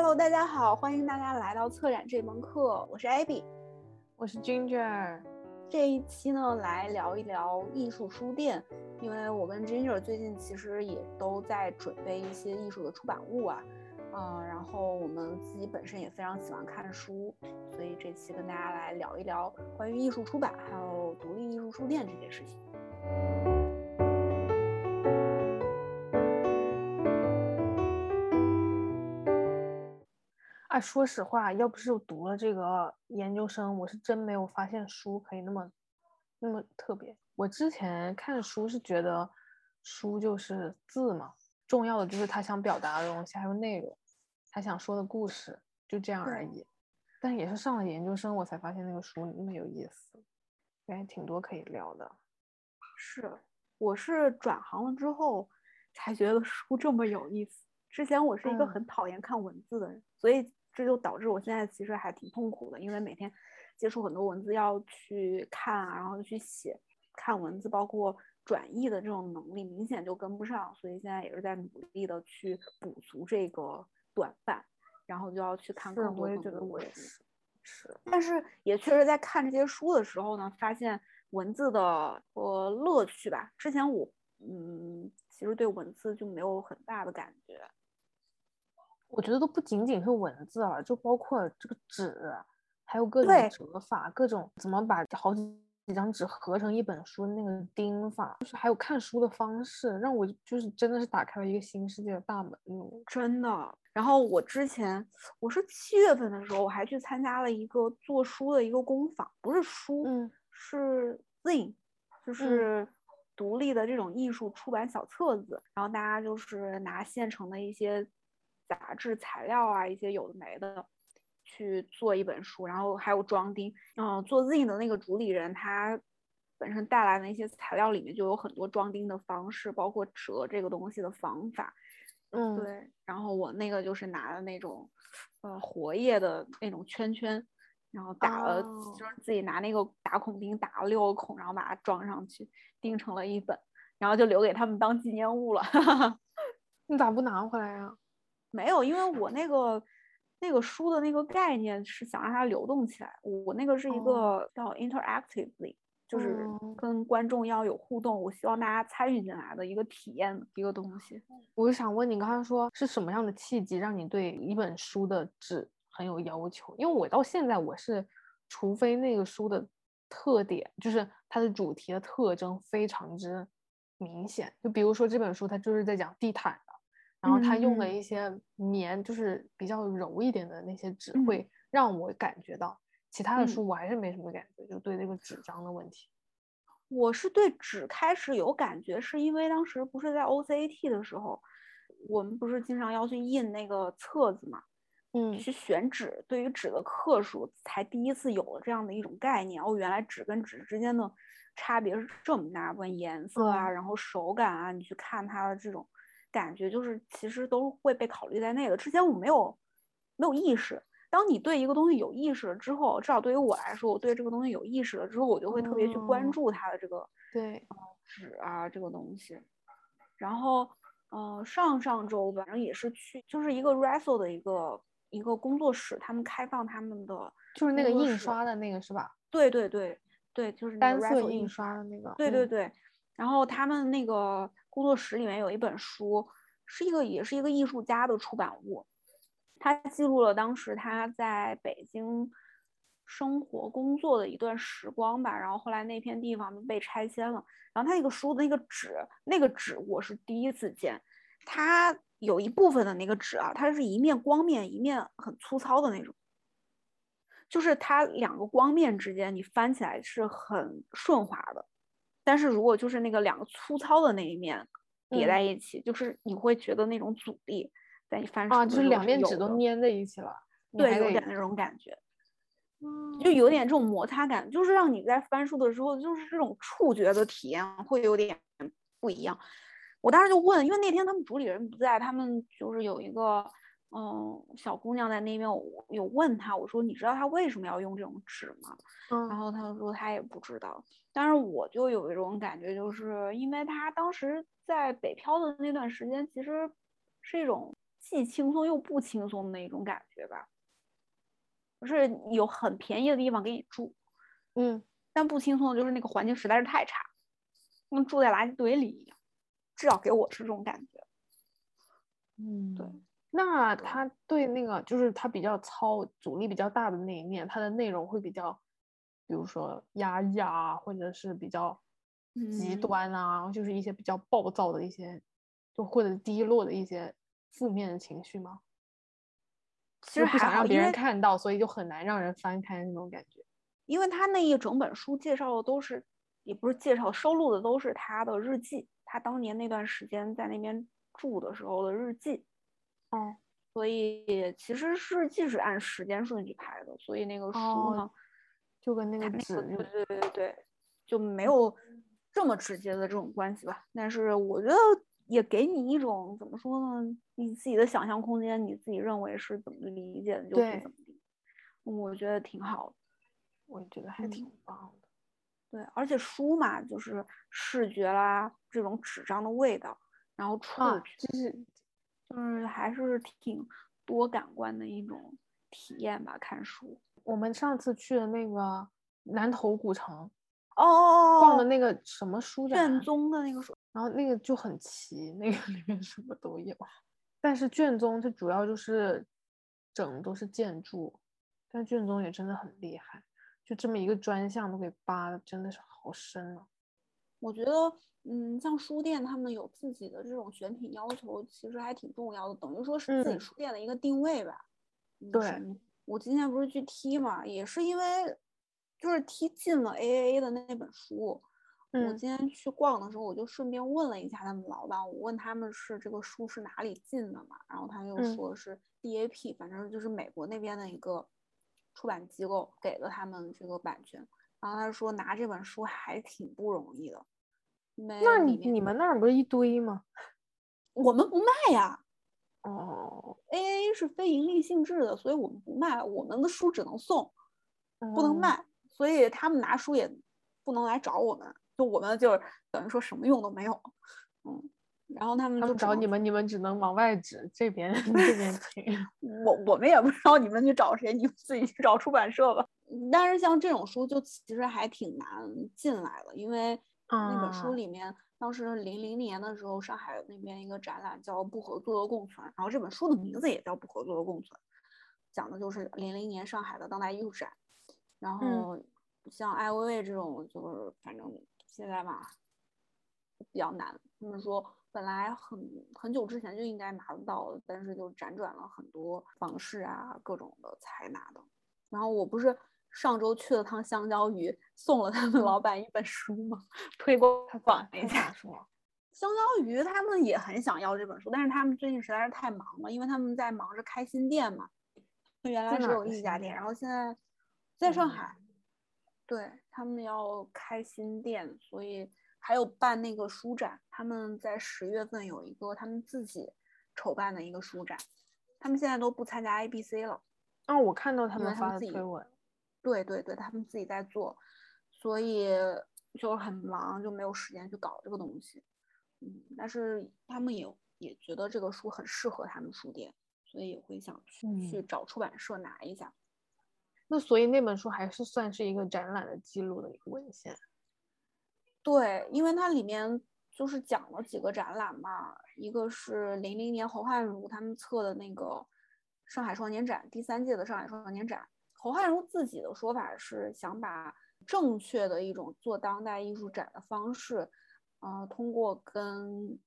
Hello，大家好，欢迎大家来到策展这门课，我是 Abby，我是 Ginger。这一期呢，来聊一聊艺术书店，因为我跟 Ginger 最近其实也都在准备一些艺术的出版物啊，嗯，然后我们自己本身也非常喜欢看书，所以这期跟大家来聊一聊关于艺术出版还有独立艺术书店这件事情。哎，说实话，要不是读了这个研究生，我是真没有发现书可以那么那么特别。我之前看书是觉得书就是字嘛，重要的就是他想表达的东西还有内容，他想说的故事，就这样而已。但也是上了研究生，我才发现那个书那么有意思，还挺多可以聊的。是，我是转行了之后才觉得书这么有意思。之前我是一个很讨厌看文字的人，所以。这就导致我现在其实还挺痛苦的，因为每天接触很多文字要去看啊，然后去写，看文字包括转译的这种能力明显就跟不上，所以现在也是在努力的去补足这个短板，然后就要去看更多更多的书。是，但是也确实在看这些书的时候呢，发现文字的呃乐趣吧。之前我嗯，其实对文字就没有很大的感觉。我觉得都不仅仅是文字了，就包括这个纸，还有各种折法，各种怎么把好几几张纸合成一本书那个钉法，就是还有看书的方式，让我就是真的是打开了一个新世界的大门。真的。然后我之前我是七月份的时候，我还去参加了一个做书的一个工坊，不是书，嗯，是 Zine，就是独立的这种艺术出版小册子，然后大家就是拿现成的一些。杂志材料啊，一些有的没的，去做一本书，然后还有装订。嗯，做 Z 的那个主理人，他本身带来的一些材料里面就有很多装订的方式，包括折这个东西的方法。嗯，对。然后我那个就是拿的那种，呃，活页的那种圈圈，然后打了，就是自己拿那个打孔钉打了六个孔，然后把它装上去，钉成了一本，然后就留给他们当纪念物了。你咋不拿回来呀？没有，因为我那个那个书的那个概念是想让它流动起来。我那个是一个叫 interactively，就是跟观众要有互动，我希望大家参与进来的一个体验一个东西。我就想问你，刚才说是什么样的契机让你对一本书的纸很有要求？因为我到现在我是，除非那个书的特点，就是它的主题的特征非常之明显，就比如说这本书它就是在讲地毯。然后他用的一些棉，就是比较柔一点的那些纸，会让我感觉到。其他的书我还是没什么感觉，就对那个纸张的问题。我是对纸开始有感觉，是因为当时不是在 OCAT 的时候，我们不是经常要去印那个册子嘛，嗯，去选纸，对于纸的克数，才第一次有了这样的一种概念。哦，原来纸跟纸之间的差别是这么大，问颜色啊，然后手感啊，你去看它的这种。感觉就是其实都会被考虑在内的。之前我没有没有意识。当你对一个东西有意识了之后，至少对于我来说，我对这个东西有意识了之后，我就会特别去关注它的这个对纸啊这个东西。然后嗯，上上周反正也是去，就是一个 r a s s l 的一个一个工作室，他们开放他们的就是那个印刷的那个是吧？对对对对，就是单色印刷的那个。对对对，然后他们那个。工作室里面有一本书，是一个也是一个艺术家的出版物，他记录了当时他在北京生活工作的一段时光吧。然后后来那片地方被拆迁了，然后他那个书的那个纸，那个纸我是第一次见，它有一部分的那个纸啊，它是一面光面，一面很粗糙的那种，就是它两个光面之间你翻起来是很顺滑的。但是如果就是那个两个粗糙的那一面叠在一起，就是你会觉得那种阻力在你翻书啊，就是两面纸都粘在一起了，对，有点那种感觉，就有点这种摩擦感，就是让你在翻书的时候，就是这种触觉的体验会有点不一样。我当时就问，因为那天他们主理人不在，他们就是有一个。嗯，小姑娘在那边，我有问她，我说你知道她为什么要用这种纸吗？嗯，然后她说她也不知道，但是我就有一种感觉，就是因为他当时在北漂的那段时间，其实是一种既轻松又不轻松的那种感觉吧。就是有很便宜的地方给你住，嗯，但不轻松的就是那个环境实在是太差，跟住在垃圾堆里一样，至少给我是这种感觉。嗯，对。那他对那个就是他比较糙、阻力比较大的那一面，他的内容会比较，比如说压抑啊，或者是比较极端啊，就是一些比较暴躁的一些，就或者低落的一些负面的情绪吗？其实不想让别人看到，所以就很难让人翻开那种感觉。因为他那一整本书介绍的都是，也不是介绍，收录的都是他的日记，他当年那段时间在那边住的时候的日记。哦，所以其实日记是按时间顺序排的，所以那个书呢，就跟那个纸，对对对对对，就没有这么直接的这种关系吧。但是我觉得也给你一种怎么说呢，你自己的想象空间，你自己认为是怎么理解的就是怎么理。我觉得挺好的，我觉得还挺棒的。对，而且书嘛，就是视觉啦，这种纸张的味道，然后触觉，就是。就是还是挺多感官的一种体验吧。看书，我们上次去的那个南头古城，哦，逛的那个什么书展，卷宗的那个书，然后那个就很齐，那个里面什么都有。但是卷宗它主要就是整都是建筑，但卷宗也真的很厉害，就这么一个专项都给扒的，真的是好深啊。我觉得。嗯，像书店，他们有自己的这种选品要求，其实还挺重要的，等于说是自己书店的一个定位吧。对，我今天不是去踢嘛，也是因为就是踢进了 AAA 的那本书。我今天去逛的时候，我就顺便问了一下他们老板，我问他们是这个书是哪里进的嘛，然后他又说是 D A P，反正就是美国那边的一个出版机构给了他们这个版权。然后他说拿这本书还挺不容易的。那你你们那儿不是一堆吗？我们不卖呀。哦，A A 是非盈利性质的，所以我们不卖，我们的书只能送，不能卖，所以他们拿书也不能来找我们，就我们就是等于说什么用都没有。嗯，然后他们就找你们，你们只能往外指，这边 这边请。我我们也不知道你们去找谁，你们自己去找出版社吧。但是像这种书就其实还挺难进来的，因为。那本书里面，当时零零年的时候，上海那边一个展览叫《不合作的共存》，然后这本书的名字也叫《不合作的共存》，讲的就是零零年上海的当代艺术展。然后像艾薇薇这种，就是反正现在嘛比较难。他们说本来很很久之前就应该拿得到，但是就辗转了很多方式啊，各种的才拿的。然后我不是。上周去了趟香蕉鱼，送了他们老板一本书嘛，推广一下。说香蕉鱼他们也很想要这本书，但是他们最近实在是太忙了，因为他们在忙着开新店嘛。原来只有一家店，然后现在在上海。对他们要开新店，所以还有办那个书展。他们在十月份有一个他们自己筹办的一个书展。他们现在都不参加 ABC 了。啊，我看到他们发的推文。对对对，他们自己在做，所以就很忙，就没有时间去搞这个东西。嗯，但是他们也也觉得这个书很适合他们书店，所以也会想去去找出版社拿一下。那所以那本书还是算是一个展览的记录的一个文献。对，因为它里面就是讲了几个展览嘛，一个是零零年侯汉儒他们策的那个上海双年展，第三届的上海双年展。侯汉儒自己的说法是想把正确的一种做当代艺术展的方式，呃，通过跟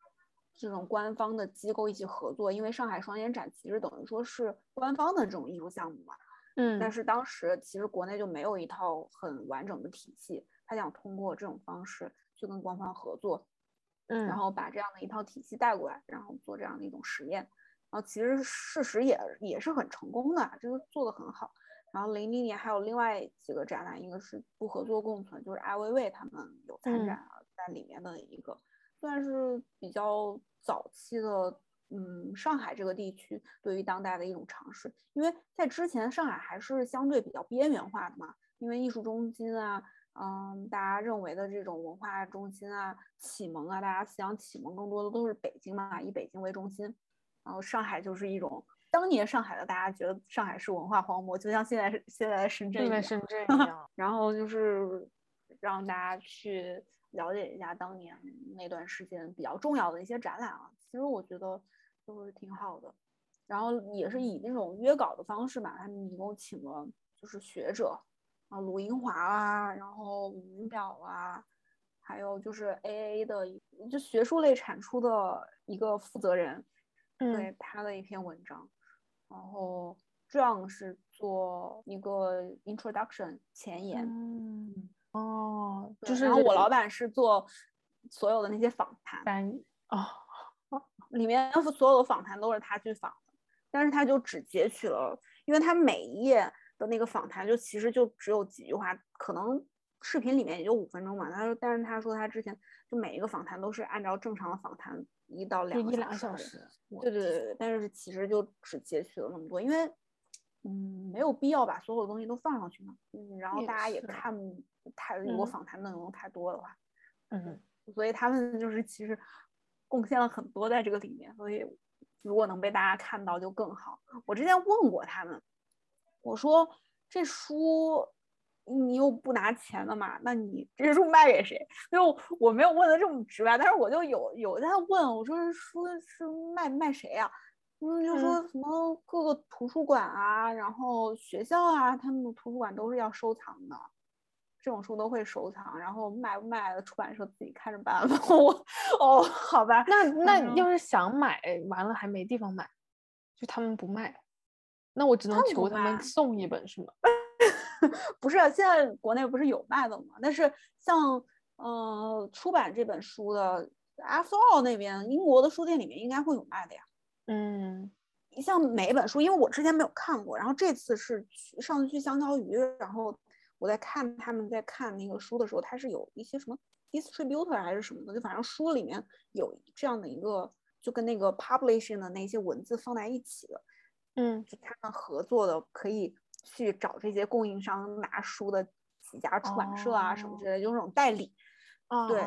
这种官方的机构一起合作，因为上海双年展其实等于说是官方的这种艺术项目嘛，嗯，但是当时其实国内就没有一套很完整的体系，他想通过这种方式去跟官方合作，嗯，然后把这样的一套体系带过来，然后做这样的一种实验，然后其实事实也也是很成功的，这个做的很好。然后零零年还有另外几个展览，一个是不合作共存，就是艾薇薇他们有参展在里面的一个，算是比较早期的，嗯，上海这个地区对于当代的一种尝试。因为在之前上海还是相对比较边缘化的嘛，因为艺术中心啊，嗯，大家认为的这种文化中心啊、启蒙啊，大家思想启蒙更多的都是北京嘛，以北京为中心。然后上海就是一种当年上海的大家觉得上海是文化荒漠，就像现在是现在深圳一样。深圳一样。然后就是让大家去了解一下当年那段时间比较重要的一些展览啊，其实我觉得就是挺好的。然后也是以那种约稿的方式吧，他们一共请了就是学者啊，鲁英华啊，然后吴表啊，还有就是 A A 的就学术类产出的一个负责人，对他的一篇文章，然后这样是做一个 introduction 前言，嗯，哦，就是然后我老板是做所有的那些访谈，翻译哦，里面所有的访谈都是他去访。但是他就只截取了，因为他每一页的那个访谈就其实就只有几句话，可能视频里面也就五分钟嘛。他说，但是他说他之前就每一个访谈都是按照正常的访谈一到两一两个小时。对对对对，但是其实就只截取了那么多，因为嗯没有必要把所有东西都放上去嘛。嗯，然后大家也看太如果访谈内容太多的话，嗯，所以他们就是其实贡献了很多在这个里面，所以。如果能被大家看到就更好。我之前问过他们，我说这书你又不拿钱的嘛，那你这书卖给谁？就我没有问的这么直白，但是我就有有在问，我说这书是卖卖谁呀？嗯，就说什么各个图书馆啊，然后学校啊，他们的图书馆都是要收藏的。这种书都会收藏，然后卖不卖的出版社自己看着办吧。我哦，好吧，那那要是想买完了还没地方买，就他们不卖，那我只能求他们送一本是吗？不是，现在国内不是有卖的吗？但是像呃出版这本书的 After All 那边，英国的书店里面应该会有卖的呀。嗯，像每一本书，因为我之前没有看过，然后这次是去上次去香蕉鱼，然后。我在看他们在看那个书的时候，它是有一些什么 distributor 还是什么的，就反正书里面有这样的一个，就跟那个 publishing 的那些文字放在一起的，嗯，就他们合作的，可以去找这些供应商拿书的几家出版社啊什么之类的，就是那种代理，对，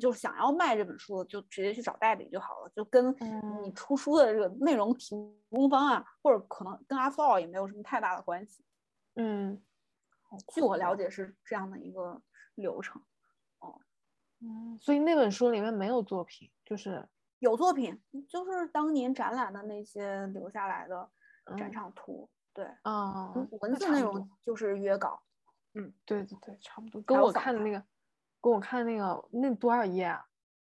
就是想要卖这本书，就直接去找代理就好了，就跟你出书的这个内容提供方啊，或者可能跟阿 Fall 也没有什么太大的关系，嗯。据我了解是这样的一个流程，哦，嗯，所以那本书里面没有作品，就是有作品，就是当年展览的那些留下来的展场图，对，啊，文字内容就是约稿，嗯，对对对，差不多，跟我看的那个，跟我看那个那多少页啊？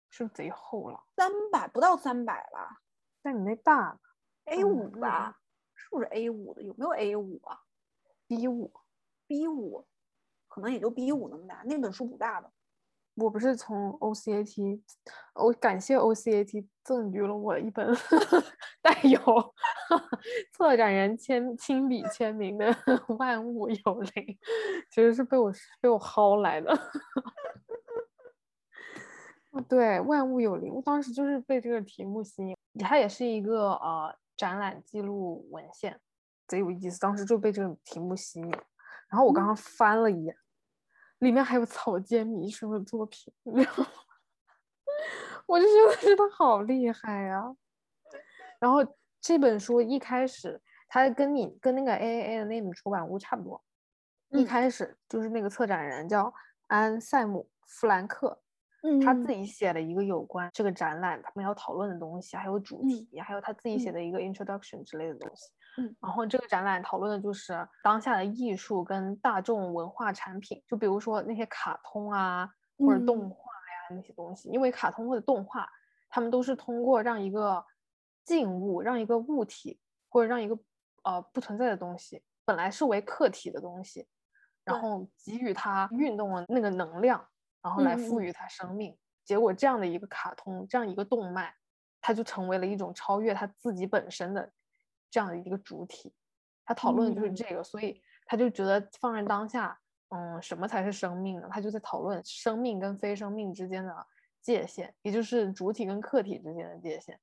是不是贼厚了？三百不到三百吧？但你那大，A 五吧？是不是 A 五的？有没有 A 五啊？B 五。B 五，可能也就 B 五那么大，那本书不大的。我不是从 OCAT，我感谢 OCAT 赠予了我一本 带有 策展人签亲笔签名的《万物有灵》，其实是被我被我薅来的。对，《万物有灵》，我当时就是被这个题目吸引，它也是一个呃展览记录文献，贼有意思。当时就被这个题目吸引。然后我刚刚翻了一眼，里面还有草间弥生的作品，我就觉得他好厉害呀。然后这本书一开始，它跟你跟那个 A A A 的那本出版物差不多，一开始就是那个策展人叫安塞姆弗兰克，他自己写了一个有关这个展览他们要讨论的东西，还有主题，还有他自己写的一个 introduction 之类的东西。嗯，然后这个展览讨论的就是当下的艺术跟大众文化产品，就比如说那些卡通啊或者动画呀那些东西，因为卡通或者动画，他们都是通过让一个静物、让一个物体或者让一个呃不存在的东西，本来是为客体的东西，然后给予它运动的那个能量，然后来赋予它生命。结果这样的一个卡通，这样一个动漫，它就成为了一种超越它自己本身的。这样的一个主体，他讨论的就是这个，所以他就觉得放在当下，嗯，什么才是生命呢？他就在讨论生命跟非生命之间的界限，也就是主体跟客体之间的界限。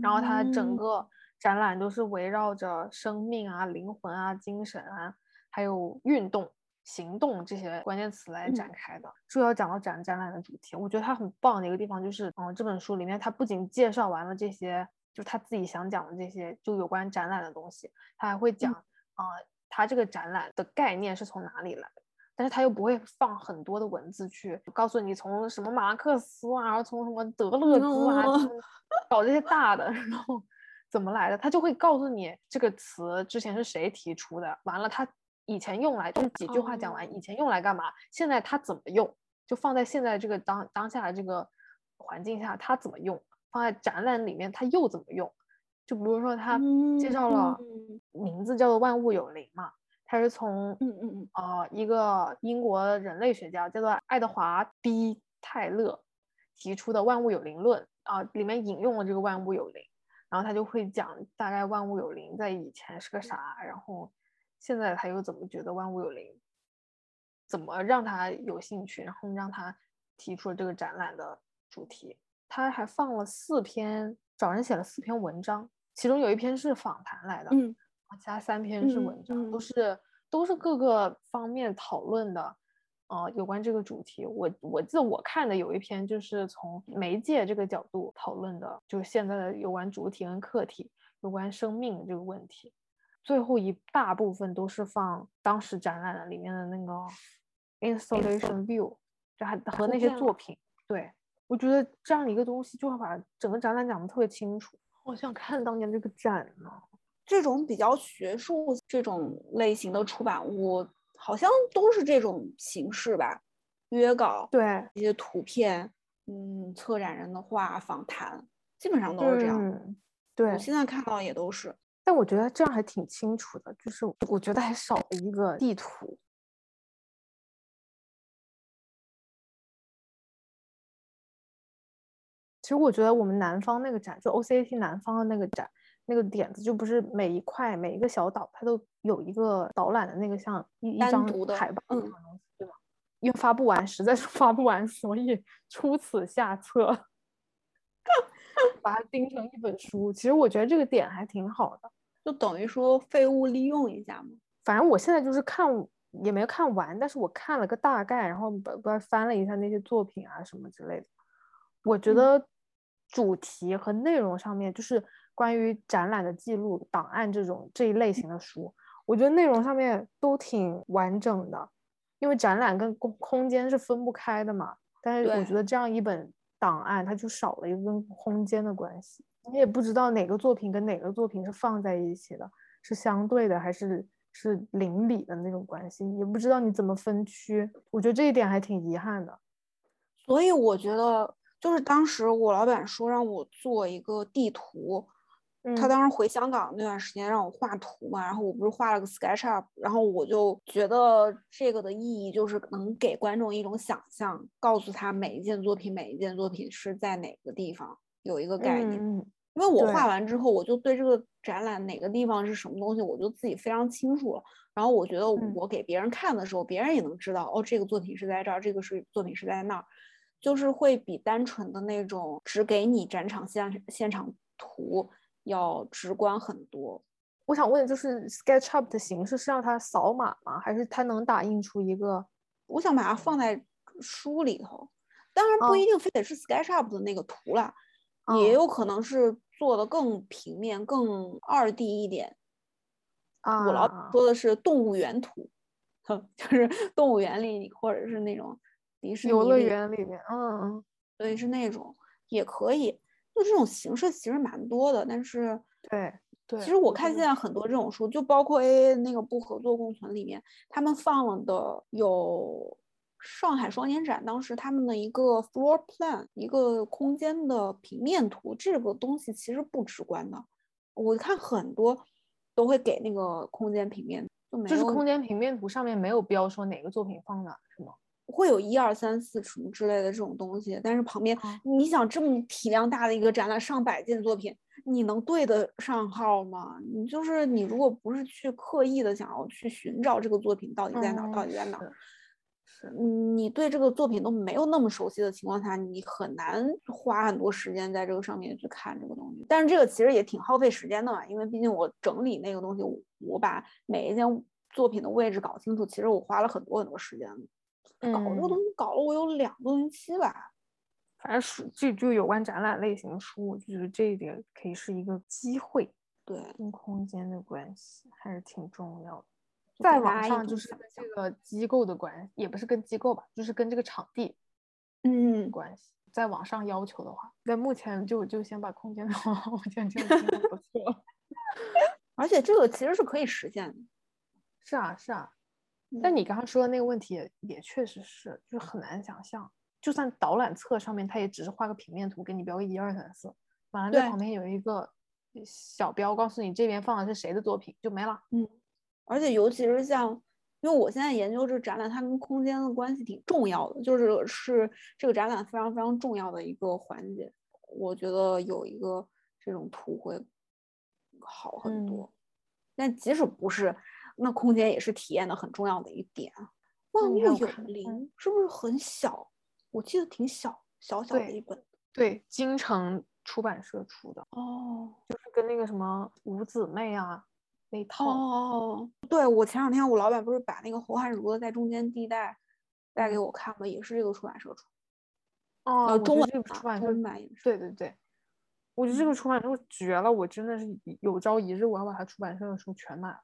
然后他整个展览都是围绕着生命啊、灵魂啊、精神啊，还有运动、行动这些关键词来展开的。主要讲到展展览的主题，我觉得它很棒的一个地方就是，嗯，这本书里面它不仅介绍完了这些。就是他自己想讲的这些，就有关展览的东西，他还会讲啊，他这个展览的概念是从哪里来的，但是他又不会放很多的文字去告诉你从什么马克思啊，然后从什么德勒兹啊，搞这些大的，然后怎么来的，他就会告诉你这个词之前是谁提出的，完了他以前用来就是几句话讲完，以前用来干嘛，现在它怎么用，就放在现在这个当当下的这个环境下，它怎么用。放在展览里面，它又怎么用？就比如说，他介绍了名字叫做“万物有灵”嘛，他是从嗯嗯嗯呃一个英国人类学家叫做爱德华 ·B· 泰勒提出的“万物有灵论”啊，里面引用了这个“万物有灵”，然后他就会讲大概“万物有灵”在以前是个啥，然后现在他又怎么觉得“万物有灵”，怎么让他有兴趣，然后让他提出了这个展览的主题。他还放了四篇，找人写了四篇文章，其中有一篇是访谈来的，嗯，其他三篇是文章，都是都是各个方面讨论的，呃，有关这个主题。我我记得我看的有一篇就是从媒介这个角度讨论的，就是现在的有关主体跟客体，有关生命的这个问题。最后一大部分都是放当时展览的里面的那个 installation view，就还和那些作品，对。我觉得这样一个东西就会把整个展览讲得特别清楚。好想看当年这个展呢。这种比较学术这种类型的出版物，好像都是这种形式吧？约稿，对，一些图片，嗯，策展人的话，访谈，基本上都是这样。对，我现在看到也都是。但我觉得这样还挺清楚的，就是我觉得还少了一个地图。其实我觉得我们南方那个展，就 OCAT 南方的那个展，那个点子就不是每一块每一个小岛，它都有一个导览的那个像一一张海报嗯，对吗？因为发不完，实在是发不完，所以出此下策，把它钉成一本书。其实我觉得这个点还挺好的，就等于说废物利用一下嘛。反正我现在就是看也没看完，但是我看了个大概，然后不不翻了一下那些作品啊什么之类的，我觉得。主题和内容上面，就是关于展览的记录档案这种这一类型的书，我觉得内容上面都挺完整的，因为展览跟空空间是分不开的嘛。但是我觉得这样一本档案，它就少了一个跟空间的关系，你也不知道哪个作品跟哪个作品是放在一起的，是相对的还是是邻里的那种关系，也不知道你怎么分区。我觉得这一点还挺遗憾的。所以我觉得。就是当时我老板说让我做一个地图，他当时回香港那段时间让我画图嘛，然后我不是画了个 SketchUp，然后我就觉得这个的意义就是能给观众一种想象，告诉他每一件作品每一件作品是在哪个地方有一个概念。因为我画完之后，我就对这个展览哪个地方是什么东西，我就自己非常清楚了。然后我觉得我给别人看的时候，别人也能知道哦，这个作品是在这儿，这个是作品是在那儿。就是会比单纯的那种只给你展场现现场图要直观很多。我想问，就是 SketchUp 的形式是让它扫码吗？还是它能打印出一个？我想把它放在书里头，当然不一定非得是 SketchUp 的那个图了，也有可能是做的更平面、更二 D 一点。啊，我老说的是动物园图，就是动物园里或者是那种。迪士尼游乐园里面，嗯嗯，对，是那种也可以，就这种形式其实蛮多的。但是，对对，其实我看现在很多这种书，就包括 A A 那个不合作共存里面，他们放了的有上海双年展当时他们的一个 floor plan，一个空间的平面图，这个东西其实不直观的。我看很多都会给那个空间平面，就就是空间平面图上面没有标说哪个作品放哪，是吗？会有一二三四什么之类的这种东西，但是旁边你想这么体量大的一个展览，上百件作品，你能对得上号吗？你就是你，如果不是去刻意的想要去寻找这个作品到底在哪，到底在哪，是你对这个作品都没有那么熟悉的情况下，你很难花很多时间在这个上面去看这个东西。但是这个其实也挺耗费时间的嘛，因为毕竟我整理那个东西，我把每一件作品的位置搞清楚，其实我花了很多很多时间。搞这个东西搞了我有两个星期吧，反正书就就有关展览类型的书，我就觉得这一点可以是一个机会。对，跟空间的关系还是挺重要的。在网上就是跟这个机构的关系，也不是跟机构吧，就是跟这个场地，嗯，关系。在网上要求的话，在目前就就先把空间的话，我觉得这样不错。而且这个其实是可以实现的。是啊，是啊。但你刚刚说的那个问题也也确实是，就是很难想象。就算导览册上面，它也只是画个平面图，给你标个一二三四，完了在旁边有一个小标，告诉你这边放的是谁的作品，就没了。嗯。而且尤其是像，因为我现在研究这个展览，它跟空间的关系挺重要的，就是是这个展览非常非常重要的一个环节。我觉得有一个这种图会好很多。但即使不是，那空间也是体验的很重要的一点。万物有灵是不是很小？我记得挺小，小小的一本。对，京城出版社出的。哦，就是跟那个什么五姊妹啊那套。哦，对，我前两天我老板不是把那个侯汉儒的在中间地带带给我看吗？也是这个出版社出。哦，中文出版社版也是。对对对，我觉得这个出版社绝了，我真的是有朝一日我要把它出版社的书全买。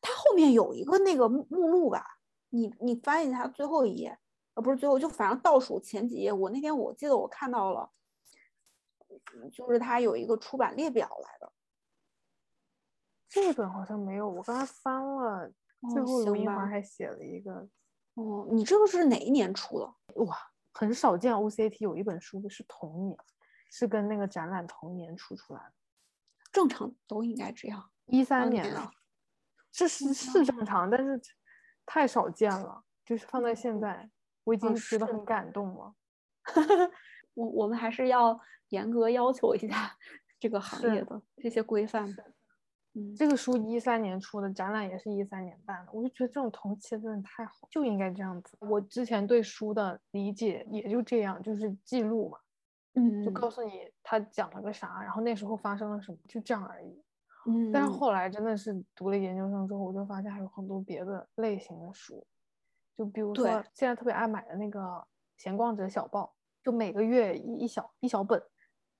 它后面有一个那个目录吧？你你翻一下最后一页。不是最后，就反正倒数前几页，我那天我记得我看到了，就是它有一个出版列表来的。这本好像没有，我刚才翻了，最后卢英华还写了一个。哦，你这个是哪一年出的？哇，很少见 OCT 有一本书是同年，是跟那个展览同年出出来的。正常都应该这样。一三年的，这是是正常，但是太少见了，就是放在现在。我已经觉得很感动了，我我们还是要严格要求一下 这个行业的这些规范。嗯，这个书一三年出的，展览也是一三年办的，我就觉得这种同期真的太好，就应该这样子。我之前对书的理解也就这样，就是记录嘛，嗯，就告诉你他讲了个啥，然后那时候发生了什么，就这样而已。嗯，但是后来真的是读了研究生之后，我就发现还有很多别的类型的书。就比如说现在特别爱买的那个《闲逛者小报》，就每个月一一小一小本，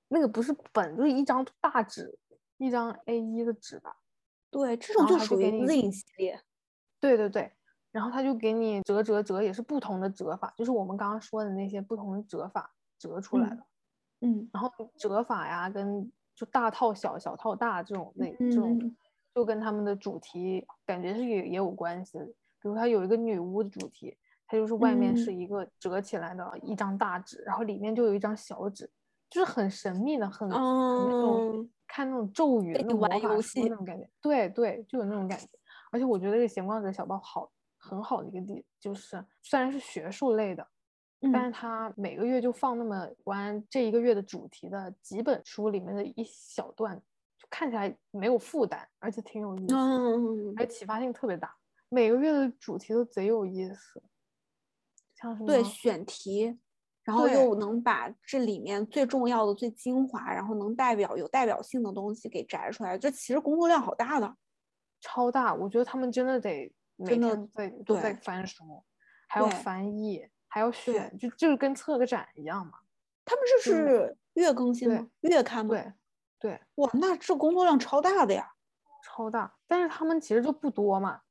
那个不是本，就是一张大纸，一张 A 一的纸吧。对，这种就属于 Z 系列。对对对，然后他就给你折折折，也是不同的折法，就是我们刚刚说的那些不同的折法折出来的。嗯。然后折法呀，跟就大套小小套大这种类这种，就跟他们的主题感觉是也也有关系。比如它有一个女巫的主题，它就是外面是一个折起来的一张大纸，然后里面就有一张小纸，就是很神秘的，很那种看那种咒语那种玩游戏那种感觉。对对，就有那种感觉。而且我觉得这个闲逛者小报好很好的一个地，就是虽然是学术类的，但是它每个月就放那么关这一个月的主题的几本书里面的一小段，就看起来没有负担，而且挺有意思，而且启发性特别大。每个月的主题都贼有意思，像什么对选题，然后又能把这里面最重要的、最精华，然后能代表有代表性的东西给摘出来。这其实工作量好大的，超大。我觉得他们真的得每天在都在翻书，还要翻译，还要选，就就是跟策个展一样嘛。他们这是月更新吗？月刊吗？对对。哇，那这工作量超大的呀，超大。但是他们其实就不多嘛。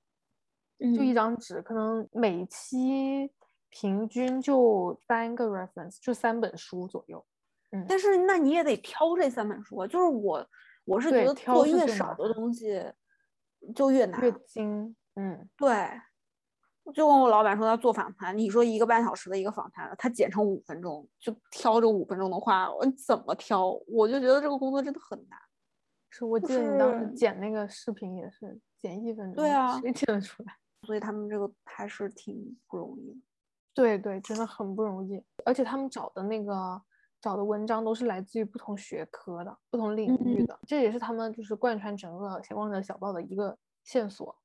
就一张纸，可能每期平均就三个 reference，就三本书左右。嗯，但是那你也得挑这三本书啊。就是我，我是觉得做越少的东西就越难，越精。嗯，对。就跟我老板说，他做访谈，你说一个半小时的一个访谈，他剪成五分钟，就挑这五分钟的话，我怎么挑？我就觉得这个工作真的很难。是我记得你当时剪那个视频也是剪一分钟，对啊，谁剪得出来？所以他们这个还是挺不容易，对对，真的很不容易。而且他们找的那个找的文章都是来自于不同学科的、不同领域的，这也是他们就是贯穿整个《闲逛者小报》的一个线索，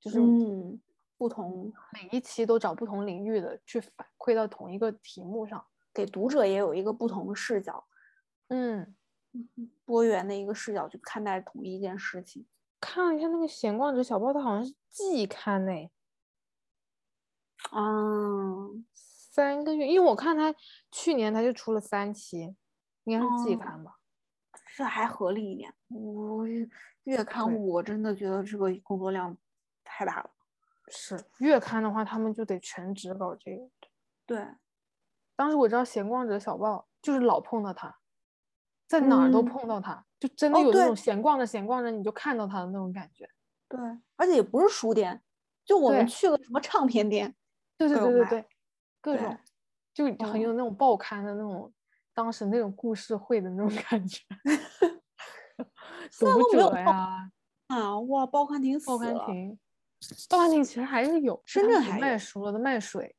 就是嗯，不同每一期都找不同领域的去反馈到同一个题目上，给读者也有一个不同的视角，嗯，多元的一个视角去看待同一件事情。看了一下那个《闲逛者小报》，它好像是季刊呢。嗯，三个月，因为我看他去年他就出了三期，应该是季刊吧，这还合理一点。我月刊我真的觉得这个工作量太大了。是月刊的话，他们就得全职搞这个。对，当时我知道《闲逛者小报》就是老碰到他，在哪儿都碰到他，就真的有那种闲逛着闲逛着你就看到他的那种感觉。对，而且也不是书店，就我们去个什么唱片店，对对对对对，各种就很有那种报刊的那种，当时那种故事会的那种感觉。读者呀，啊哇，报刊亭报刊亭。报刊亭其实还是有，深圳还卖书了的卖水。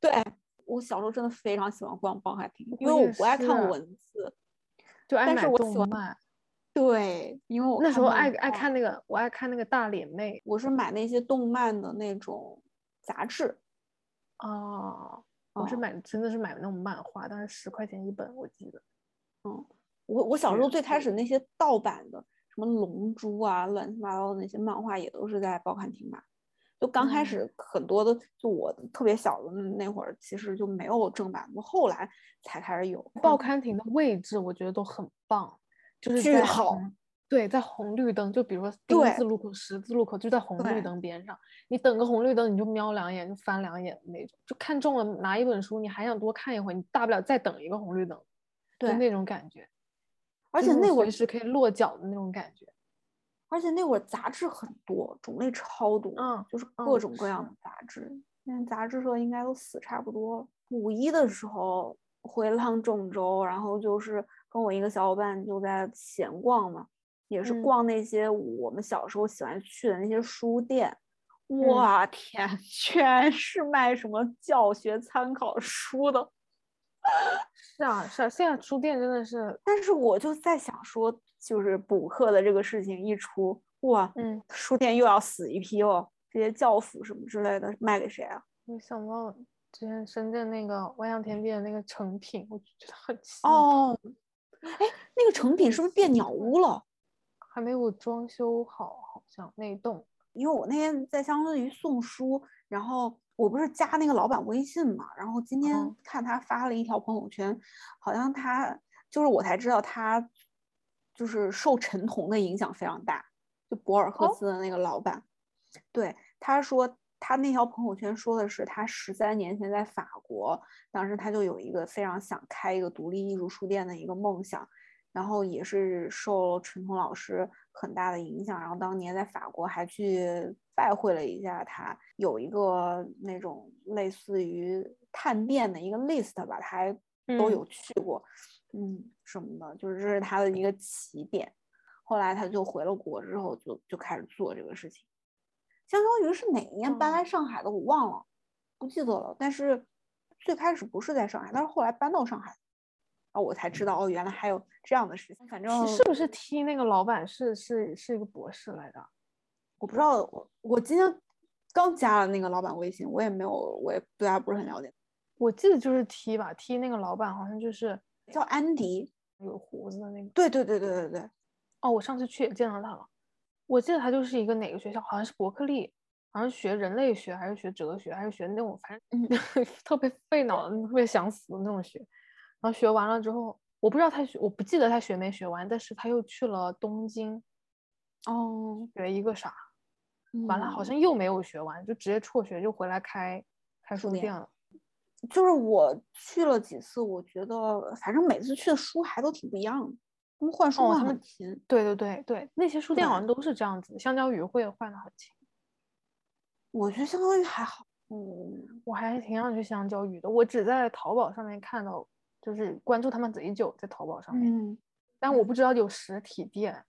对 我小时候真的非常喜欢逛报刊亭，因为我不爱看文字，就爱买动漫。对，因为我那时候爱爱看那个，我爱看那个大脸妹。我是买那些动漫的那种杂志。哦，我是买真的是买那种漫画，当时十块钱一本，我记得。嗯，我我小时候最开始那些盗版的。什么龙珠啊，乱七八糟的那些漫画也都是在报刊亭买。就刚开始很多的，就我特别小的那会儿，其实就没有正版我，后来才开始有。报刊亭的位置我觉得都很棒，就是巨好。对，在红绿灯，就比如说丁字路口、十字路口，就在红绿灯边上，你等个红绿灯，你就瞄两眼，就翻两眼的那种，就看中了拿一本书，你还想多看一会儿，你大不了再等一个红绿灯，就那种感觉。而且那会儿是可以落脚的那种感觉，而且那会儿杂志很多，种类超多，嗯，就是各种各样的杂志。现在杂志社应该都死差不多了。五一的时候回了趟郑州，然后就是跟我一个小伙伴就在闲逛嘛，也是逛那些我们小时候喜欢去的那些书店。哇天，全是卖什么教学参考书的。是啊，是啊，现在书店真的是，但是我就在想说，就是补课的这个事情一出，哇，嗯，书店又要死一批哦，这些教辅什么之类的卖给谁啊？我想到之前深圳那个万象天地的那个成品，我就觉得很哦，哎，那个成品是不是变鸟屋了？还没有装修好，好像那栋。因为我那天在相当于送书，然后。我不是加那个老板微信嘛，然后今天看他发了一条朋友圈，好像他就是我才知道他就是受陈彤的影响非常大，就博尔赫斯的那个老板，对他说他那条朋友圈说的是他十三年前在法国，当时他就有一个非常想开一个独立艺术书店的一个梦想。然后也是受陈彤老师很大的影响，然后当年在法国还去拜会了一下他，有一个那种类似于探店的一个 list 吧，他还都有去过，嗯，什么的，就是这是他的一个起点。后来他就回了国之后，就就开始做这个事情。相当于是哪一年搬来上海的，我忘了，不记得了。但是最开始不是在上海，但是后来搬到上海。啊，我才知道哦，原来还有这样的事情。反正是不是踢那个老板是是是一个博士来的？我不知道。我我今天刚加了那个老板微信，我也没有，我也对他不是很了解。我记得就是踢吧，踢那个老板好像就是叫安迪，有胡子的那个。对对对对对对。哦，我上次去也见到他了。我记得他就是一个哪个学校，好像是伯克利，好像学人类学还是学哲学还是学那种，反正 特别费脑子、特别想死的那种学。然后学完了之后，我不知道他学，我不记得他学没学完，但是他又去了东京，哦，学一个啥，完了好像又没有学完，就直接辍学就回来开开书店了。就是我去了几次，我觉得反正每次去的书还都挺不一样的，他们换书换很勤。对对对对，那些书店好像都是这样子，香蕉鱼会换的很勤。我觉得香蕉鱼还好，嗯，我还挺想去香蕉鱼的，我只在淘宝上面看到。就是关注他们贼久，在淘宝上面，嗯，但我不知道有实体店，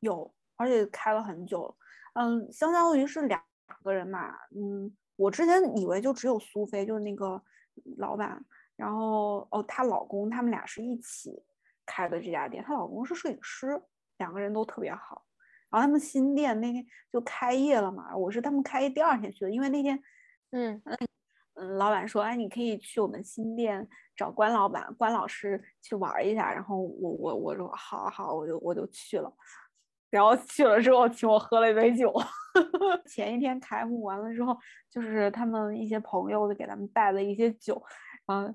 有，而且开了很久，嗯，相当于是两个人嘛，嗯，我之前以为就只有苏菲，就是那个老板，然后哦，她老公他们俩是一起开的这家店，她老公是摄影师，两个人都特别好，然后他们新店那天就开业了嘛，我是他们开业第二天去的，因为那天，嗯。嗯，老板说，哎，你可以去我们新店找关老板、关老师去玩一下。然后我我我说好好，我就我就去了。然后去了之后请我喝了一杯酒。前一天开幕完了之后，就是他们一些朋友给他们带了一些酒，嗯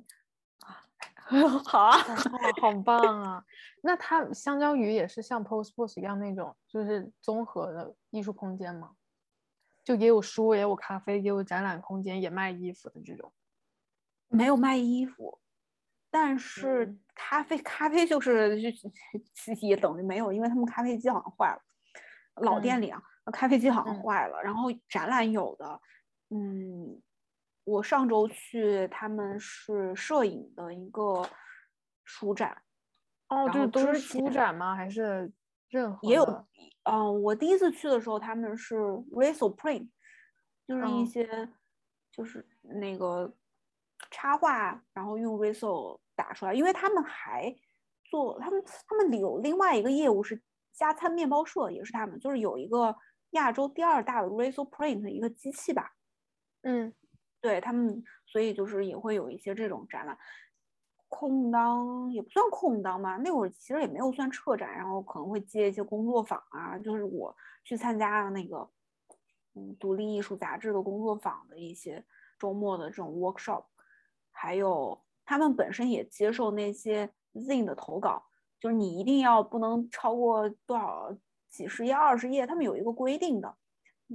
啊，好啊，好棒啊！那它相当于也是像 Post Post 一样那种，就是综合的艺术空间吗？就也有书，也有咖啡，也有展览空间，也卖衣服的这种。没有卖衣服，但是咖啡咖啡就是就也等于没有，因为他们咖啡机好像坏了，老店里啊，咖啡机好像坏了。然后展览有的，嗯，我上周去他们是摄影的一个书展，哦，就都是书展吗？还是任何也有？嗯，我第一次去的时候他们是 Riso Print，就是一些就是那个。插画，然后用 Riso 打出来，因为他们还做他们他们有另外一个业务是加餐面包社，也是他们，就是有一个亚洲第二大的 Riso Print 一个机器吧。嗯，对他们，所以就是也会有一些这种展览。空档也不算空档吧，那会儿其实也没有算撤展，然后可能会接一些工作坊啊，就是我去参加那个嗯独立艺术杂志的工作坊的一些周末的这种 workshop。还有，他们本身也接受那些 zine 的投稿，就是你一定要不能超过多少几十页、二十页，他们有一个规定的，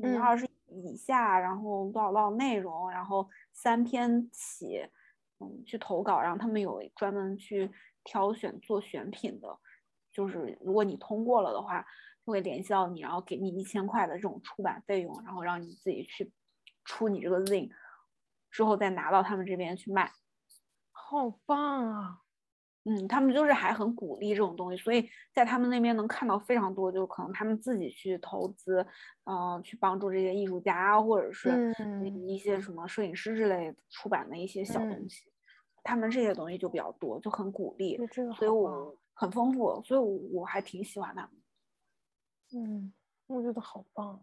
嗯，二十以下，然后多少多少内容，然后三篇起，嗯，去投稿，然后他们有专门去挑选做选品的，就是如果你通过了的话，会联系到你，然后给你一千块的这种出版费用，然后让你自己去出你这个 zin，。之后再拿到他们这边去卖，好棒啊！嗯，他们就是还很鼓励这种东西，所以在他们那边能看到非常多，就可能他们自己去投资，嗯，去帮助这些艺术家或者是一些什么摄影师之类出版的一些小东西，他们这些东西就比较多，就很鼓励，所以我很丰富，所以我还挺喜欢他们。嗯，我觉得好棒。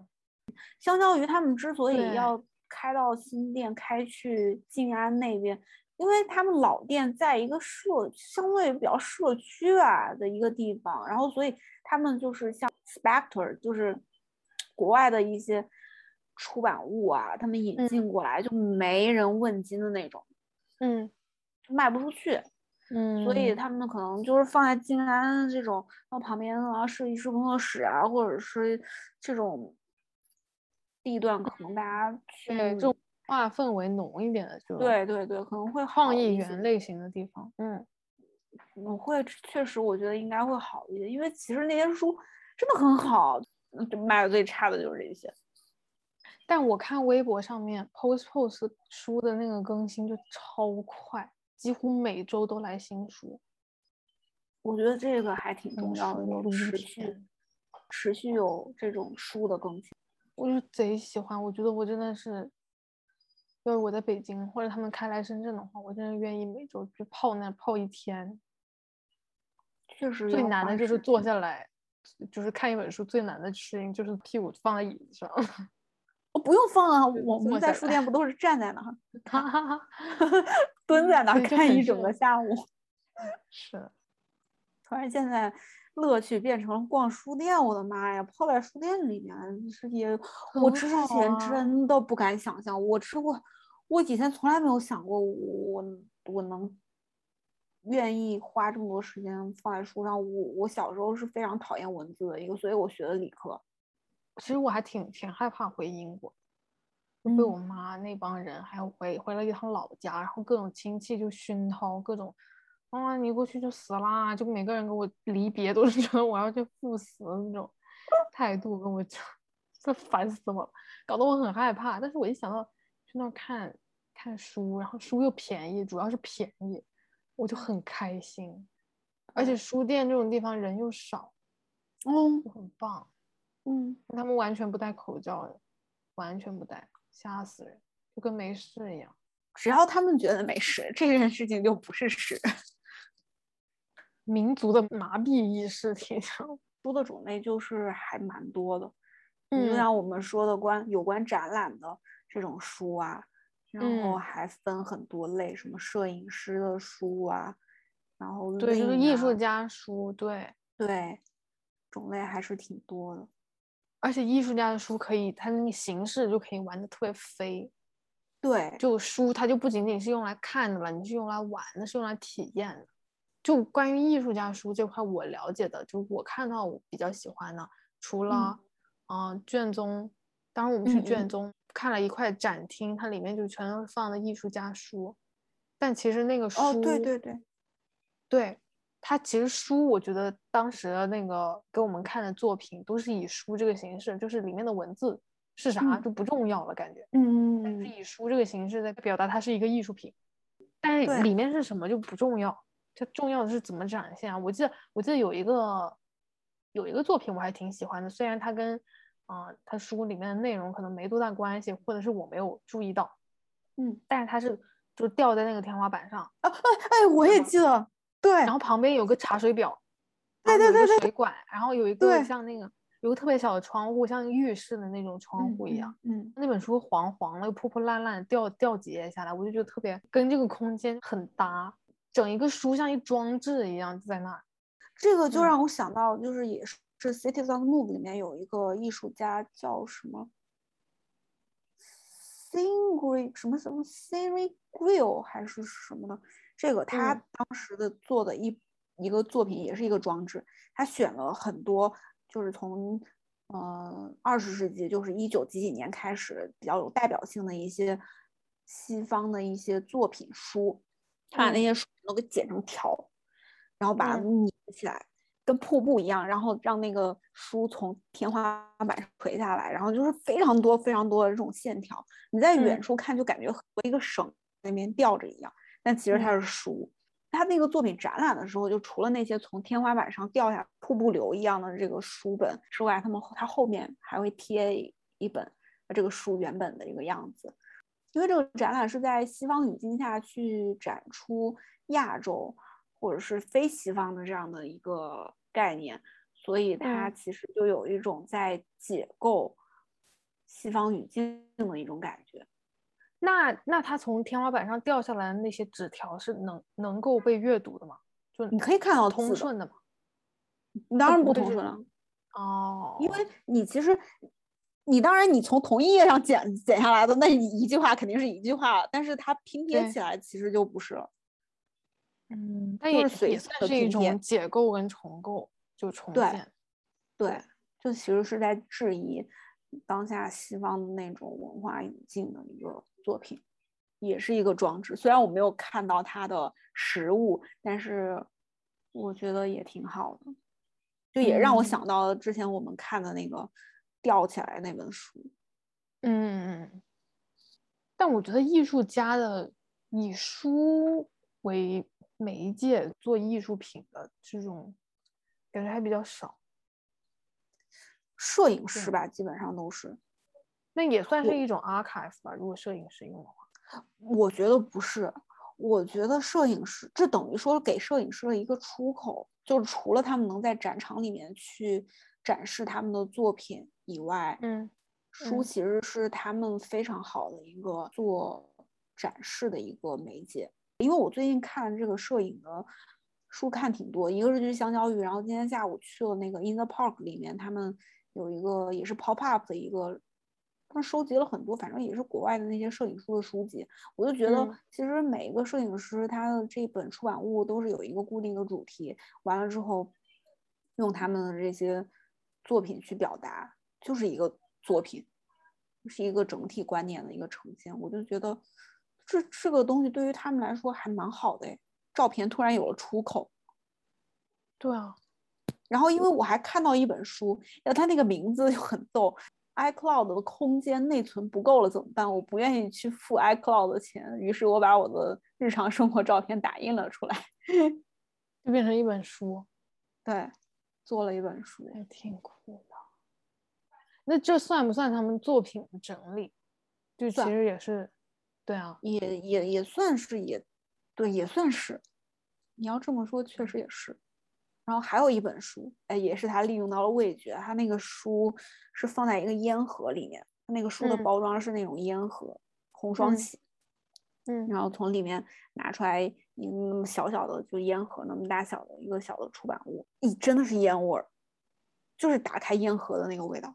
相较于他们之所以要。开到新店，开去静安那边，因为他们老店在一个社相对比较社区吧的一个地方，然后所以他们就是像 Spectre，就是国外的一些出版物啊，他们引进过来就没人问津的那种，嗯，卖不出去，嗯，所以。他们可能就是放在静安这种，然后旁边啊设计师工作室啊，或者是这种。地段可能大家去这种画氛围浓一点的，就对对对，可能会创意园类型的地方，嗯，我会确实我觉得应该会好一点，因为其实那些书真的很好，卖的最差的就是这些。但我看微博上面 post post 书的那个更新就超快，几乎每周都来新书。我觉得这个还挺重要的，有持续持续有这种书的更新。我就贼喜欢，我觉得我真的是，要是我在北京或者他们开来深圳的话，我真的愿意每周去泡那泡一天。确实，最难的就是坐下来，就是看一本书最难的事情就是屁股放在椅子上。我 不用放啊，我们在书店不都是站在那儿，蹲在那儿看一整个下午。是，突然现在。乐趣变成了逛书店，我的妈呀！泡在书店里面是也，我之前真的不敢想象。我吃过，我以前从来没有想过我我能愿意花这么多时间放在书上。我我小时候是非常讨厌文字的一个，所以我学的理科。其实我还挺挺害怕回英国，被我妈那帮人还有回回了一趟老家，然后各种亲戚就熏陶各种。啊，你过去就死啦！就每个人跟我离别都是觉得我要去赴死的那种 态度，跟我讲，这烦死我了，搞得我很害怕。但是我一想到去那儿看看书，然后书又便宜，主要是便宜，我就很开心。而且书店这种地方人又少，嗯，很棒。嗯，他们完全不戴口罩，完全不戴，吓死人，就跟没事一样。只要他们觉得没事，这件事情就不是事。民族的麻痹意识挺强，书的种类就是还蛮多的，就像我们说的关有关展览的这种书啊，然后还分很多类，什么摄影师的书啊，然后对，就是艺术家书，对对，种类还是挺多的。而且艺术家的书可以，它那个形式就可以玩的特别飞。对，就书它就不仅仅是用来看的了，你是用来玩的，是用来体验的。就关于艺术家书这块，我了解的，就我看到我比较喜欢的，除了嗯卷宗，当然我们去卷宗看了一块展厅，它里面就全都是放的艺术家书。但其实那个书，哦，对对对，对。它其实书，我觉得当时的那个给我们看的作品都是以书这个形式，就是里面的文字是啥就不重要了，感觉，嗯。嗯嗯，以书这个形式在表达它是一个艺术品，但是里面是什么就不重要，它重要的是怎么展现啊。我记得我记得有一个有一个作品我还挺喜欢的，虽然它跟啊它书里面的内容可能没多大关系，或者是我没有注意到，嗯，但是它是就吊在那个天花板上啊，哎哎，我也记得。对，然后旁边有个茶水表，对对对对，水管，然后有一个像那个有个特别小的窗户，像浴室的那种窗户一样。嗯，那本书黄黄的，又破破烂烂，掉掉几页下来，我就觉得特别跟这个空间很搭，整一个书像一装置一样在那儿。这个就让我想到，就是也是是 Cities on the Move 里面有一个艺术家叫什么 s i n g r y 什么什么 Siri Grill 还是什么的。这个他当时的做的一一个作品也是一个装置，他选了很多，就是从呃二十世纪，就是一九几几年开始比较有代表性的一些西方的一些作品书，他把那些书都给剪成条，然后把它拧起来，跟瀑布一样，然后让那个书从天花板垂下来，然后就是非常多非常多的这种线条，你在远处看就感觉和一个绳那边吊着一样。但其实它是书，他那个作品展览的时候，就除了那些从天花板上掉下瀑布流一样的这个书本之外，他们他后面还会贴一本这个书原本的一个样子。因为这个展览是在西方语境下去展出亚洲或者是非西方的这样的一个概念，所以它其实就有一种在解构西方语境的一种感觉。那那它从天花板上掉下来的那些纸条是能能够被阅读的吗？就你可以看到通顺的吗？你当然不通顺了哦，因为你其实你当然你从同一页上剪剪下来的，那你一句话肯定是一句话，但是它拼贴起来其实就不是了。嗯，但也也算是一种解构跟重构，就重建。对，就其实是在质疑当下西方的那种文化引进的一个。作品也是一个装置，虽然我没有看到它的实物，但是我觉得也挺好的，就也让我想到了之前我们看的那个吊起来那本书。嗯嗯。但我觉得艺术家的以书为媒介做艺术品的这种感觉还比较少。摄影师吧，基本上都是。那也算是一种 archive 吧，如果摄影师用的话，我觉得不是，我觉得摄影师这等于说给摄影师的一个出口，就是除了他们能在展场里面去展示他们的作品以外，嗯，书其实是他们非常好的一个做展示的一个媒介。因为我最近看这个摄影的书看挺多，一个是就是香蕉鱼，然后今天下午去了那个 In the Park 里面，他们有一个也是 pop up 的一个。他收集了很多，反正也是国外的那些摄影书的书籍。我就觉得，其实每一个摄影师他的这本出版物都是有一个固定的主题，完了之后用他们的这些作品去表达，就是一个作品，是一个整体观念的一个呈现。我就觉得这这个东西对于他们来说还蛮好的，照片突然有了出口。对啊，然后因为我还看到一本书，要它那个名字就很逗。iCloud 的空间内存不够了怎么办？我不愿意去付 iCloud 的钱，于是我把我的日常生活照片打印了出来，就变成一本书。对，做了一本书，还挺酷的。那这算不算他们作品的整理？就其实也是，对啊，也也也算是也，对，也算是。你要这么说，确实也是。然后还有一本书，哎，也是他利用到了味觉。他那个书是放在一个烟盒里面，他那个书的包装是那种烟盒，红双喜。嗯，然后从里面拿出来一那么小小的，就烟盒那么大小的一个小的出版物，咦，真的是烟味儿，就是打开烟盒的那个味道。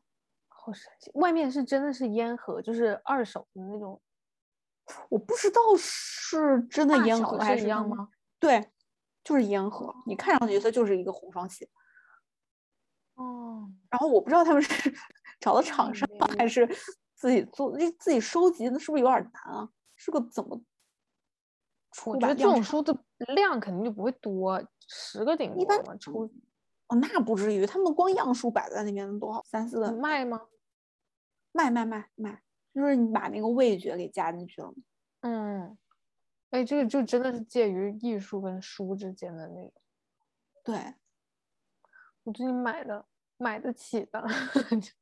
好神奇！外面是真的是烟盒，就是二手的那种。我不知道是真的烟盒还是一样吗？对，就是烟盒。你看上去它就是一个红双喜。哦。然后我不知道他们是找的厂商还是自己做，这自己收集那是不是有点难啊？是个怎么？我觉得这种书的量肯定就不会多，十个顶多。一般抽。哦，那不至于，他们光样书摆在那边多好三四个卖吗？卖卖卖卖，就是你把那个味觉给加进去了。嗯，哎，这个就真的是介于艺术跟书之间的那种。对，我最近买的买得起的，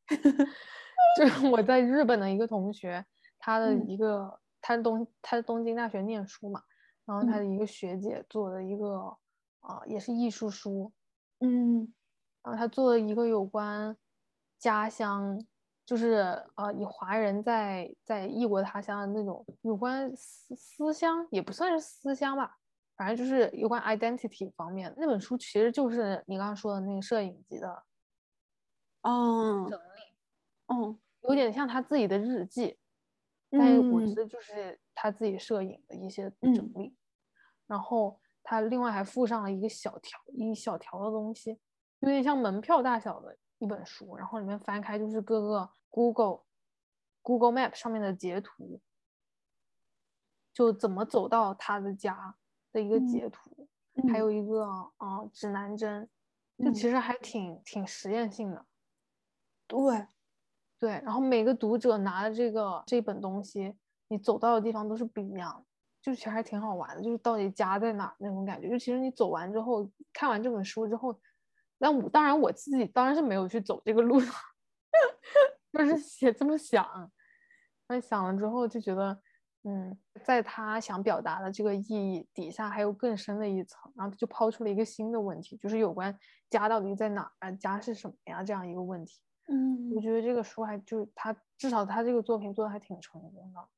就是我在日本的一个同学，他的一个他东他在东京大学念书嘛，然后他的一个学姐做的一个啊，也是艺术书。嗯，然后他做了一个有关家乡，就是呃，以华人在在异国他乡的那种有关思思乡，也不算是思乡吧，反正就是有关 identity 方面。那本书其实就是你刚刚说的那个摄影集的，哦，整理，嗯，有点像他自己的日记，但是我觉得就是他自己摄影的一些整理，然后。他另外还附上了一个小条一小条的东西，有点像门票大小的一本书，然后里面翻开就是各个 Google Google Map 上面的截图，就怎么走到他的家的一个截图，还有一个啊指南针，就其实还挺挺实验性的。对，对，然后每个读者拿的这个这本东西，你走到的地方都是不一样的。就其实还挺好玩的，就是到底家在哪那种感觉。就其实你走完之后，看完这本书之后，那我当然我自己当然是没有去走这个路，就是写这么想。那想了之后就觉得，嗯，在他想表达的这个意义底下还有更深的一层，然后他就抛出了一个新的问题，就是有关家到底在哪啊，家是什么呀这样一个问题。嗯，我觉得这个书还就是他至少他这个作品做的还挺成功的。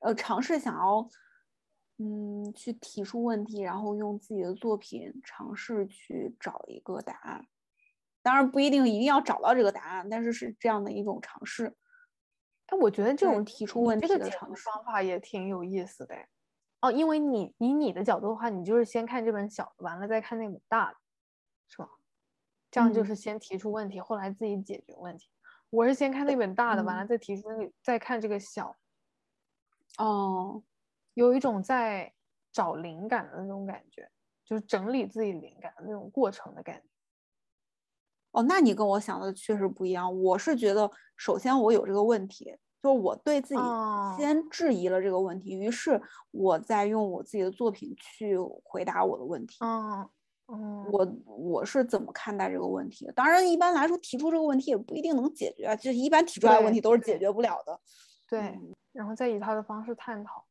呃，尝试想要，嗯，去提出问题，然后用自己的作品尝试去找一个答案。当然不一定一定要找到这个答案，但是是这样的一种尝试。哎，我觉得这种提出问题的方法也挺有意思的。哦，因为你以你的角度的话，你就是先看这本小的，完了再看那本大的，是吧？这样就是先提出问题，后来自己解决问题。我是先看那本大的，完了再提出，再看这个小。哦，有一种在找灵感的那种感觉，就是整理自己灵感的那种过程的感觉。哦，那你跟我想的确实不一样。我是觉得，首先我有这个问题，就是我对自己先质疑了这个问题，于是我在用我自己的作品去回答我的问题。嗯嗯，我我是怎么看待这个问题的？当然，一般来说提出这个问题也不一定能解决，就是一般提出来的问题都是解决不了的。对。然后再以他的方式探讨，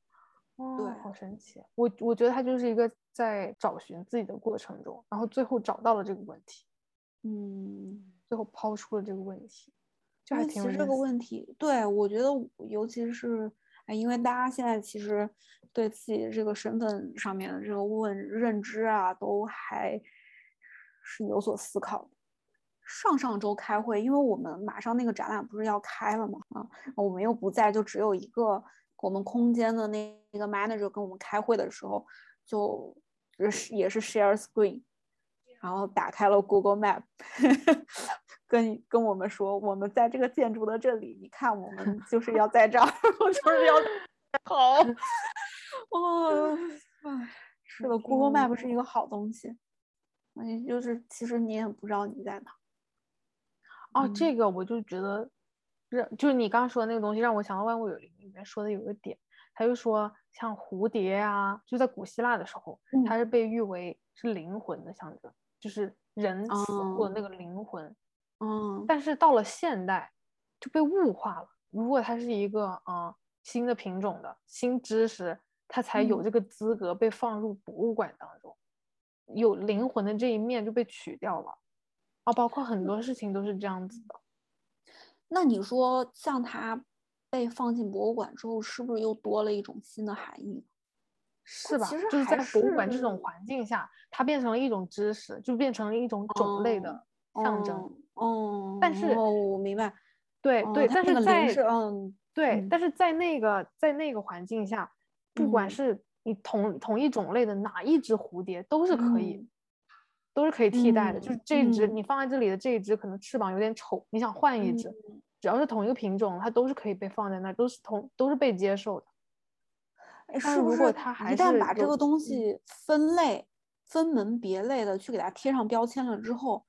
对，好神奇。我我觉得他就是一个在找寻自己的过程中，然后最后找到了这个问题，嗯，最后抛出了这个问题，就还挺其实这个问题，对我觉得，尤其是哎，因为大家现在其实对自己这个身份上面的这个问认知啊，都还是有所思考的。上上周开会，因为我们马上那个展览不是要开了嘛，啊，我们又不在，就只有一个我们空间的那个 manager 跟我们开会的时候，就也是 share screen，然后打开了 Google Map，跟跟我们说，我们在这个建筑的这里，你看我们 就是要在这儿，就是要好，哇，哎，是的，Google Map 是一个好东西，你，就是其实你也不知道你在哪。哦，这个我就觉得，让就是你刚刚说的那个东西，让我想到《万物有灵》里面说的有个点，他就说像蝴蝶啊，就在古希腊的时候，它是被誉为是灵魂的象征，就是人死后的那个灵魂。嗯，但是到了现代就被物化了。如果它是一个啊新的品种的新知识，它才有这个资格被放入博物馆当中，有灵魂的这一面就被取掉了。啊，包括很多事情都是这样子的。那你说，像它被放进博物馆之后，是不是又多了一种新的含义？是吧？其实就是在博物馆这种环境下，它变成了一种知识，就变成了一种种类的象征。哦，但是哦我明白，对对，但是在嗯，对，但是在那个在那个环境下，不管是你同同一种类的哪一只蝴蝶都是可以，都是可以替代的。就是这一只你放在这里的这一只可能翅膀有点丑，你想换一只，只要是同一个品种，它都是可以被放在那，都是同都是被接受的。是如果它还一旦把这个东西分类、分门别类的去给它贴上标签了之后，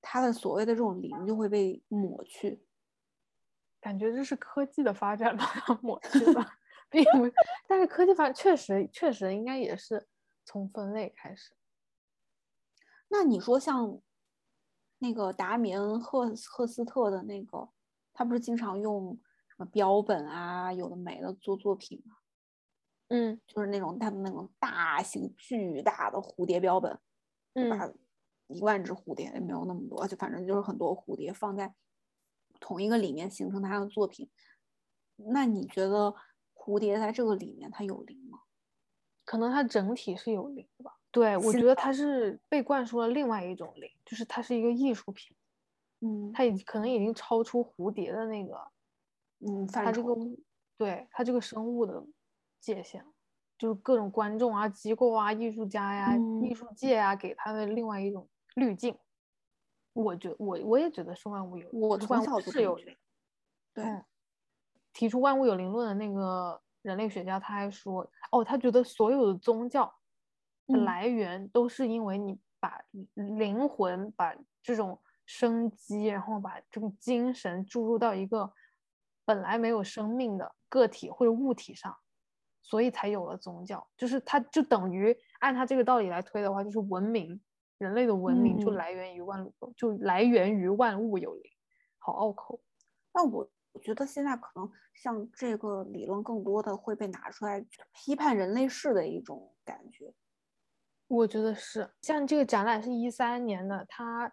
它的所谓的这种灵就会被抹去。感觉这是科技的发展把它抹去了，并不。但是科技发展确实确实应该也是从分类开始。那你说像那个达米恩·赫赫斯特的那个，他不是经常用什么标本啊，有的没的做作品吗？嗯，就是那种他的那种大型巨大的蝴蝶标本，把一万只蝴蝶也没有那么多，就反正就是很多蝴蝶放在同一个里面形成他的作品。那你觉得蝴蝶在这个里面它有灵吗？可能它整体是有灵的吧。对，我觉得它是被灌输了另外一种灵，就是它是一个艺术品。嗯，它已可能已经超出蝴蝶的那个，嗯，它这个对它这个生物的。界限，就是各种观众啊、机构啊、艺术家呀、艺术界啊，给他的另外一种滤镜。我觉我我也觉得是万物有，我从小是有灵。对，提出万物有灵论的那个人类学家，他还说，哦，他觉得所有的宗教的来源都是因为你把灵魂、把这种生机，然后把这种精神注入到一个本来没有生命的个体或者物体上。所以才有了宗教，就是它就等于按他这个道理来推的话，就是文明，人类的文明就来源于万物，就来源于万物有灵，好拗口。那我我觉得现在可能像这个理论更多的会被拿出来批判人类世的一种感觉。我觉得是，像这个展览是一三年的，它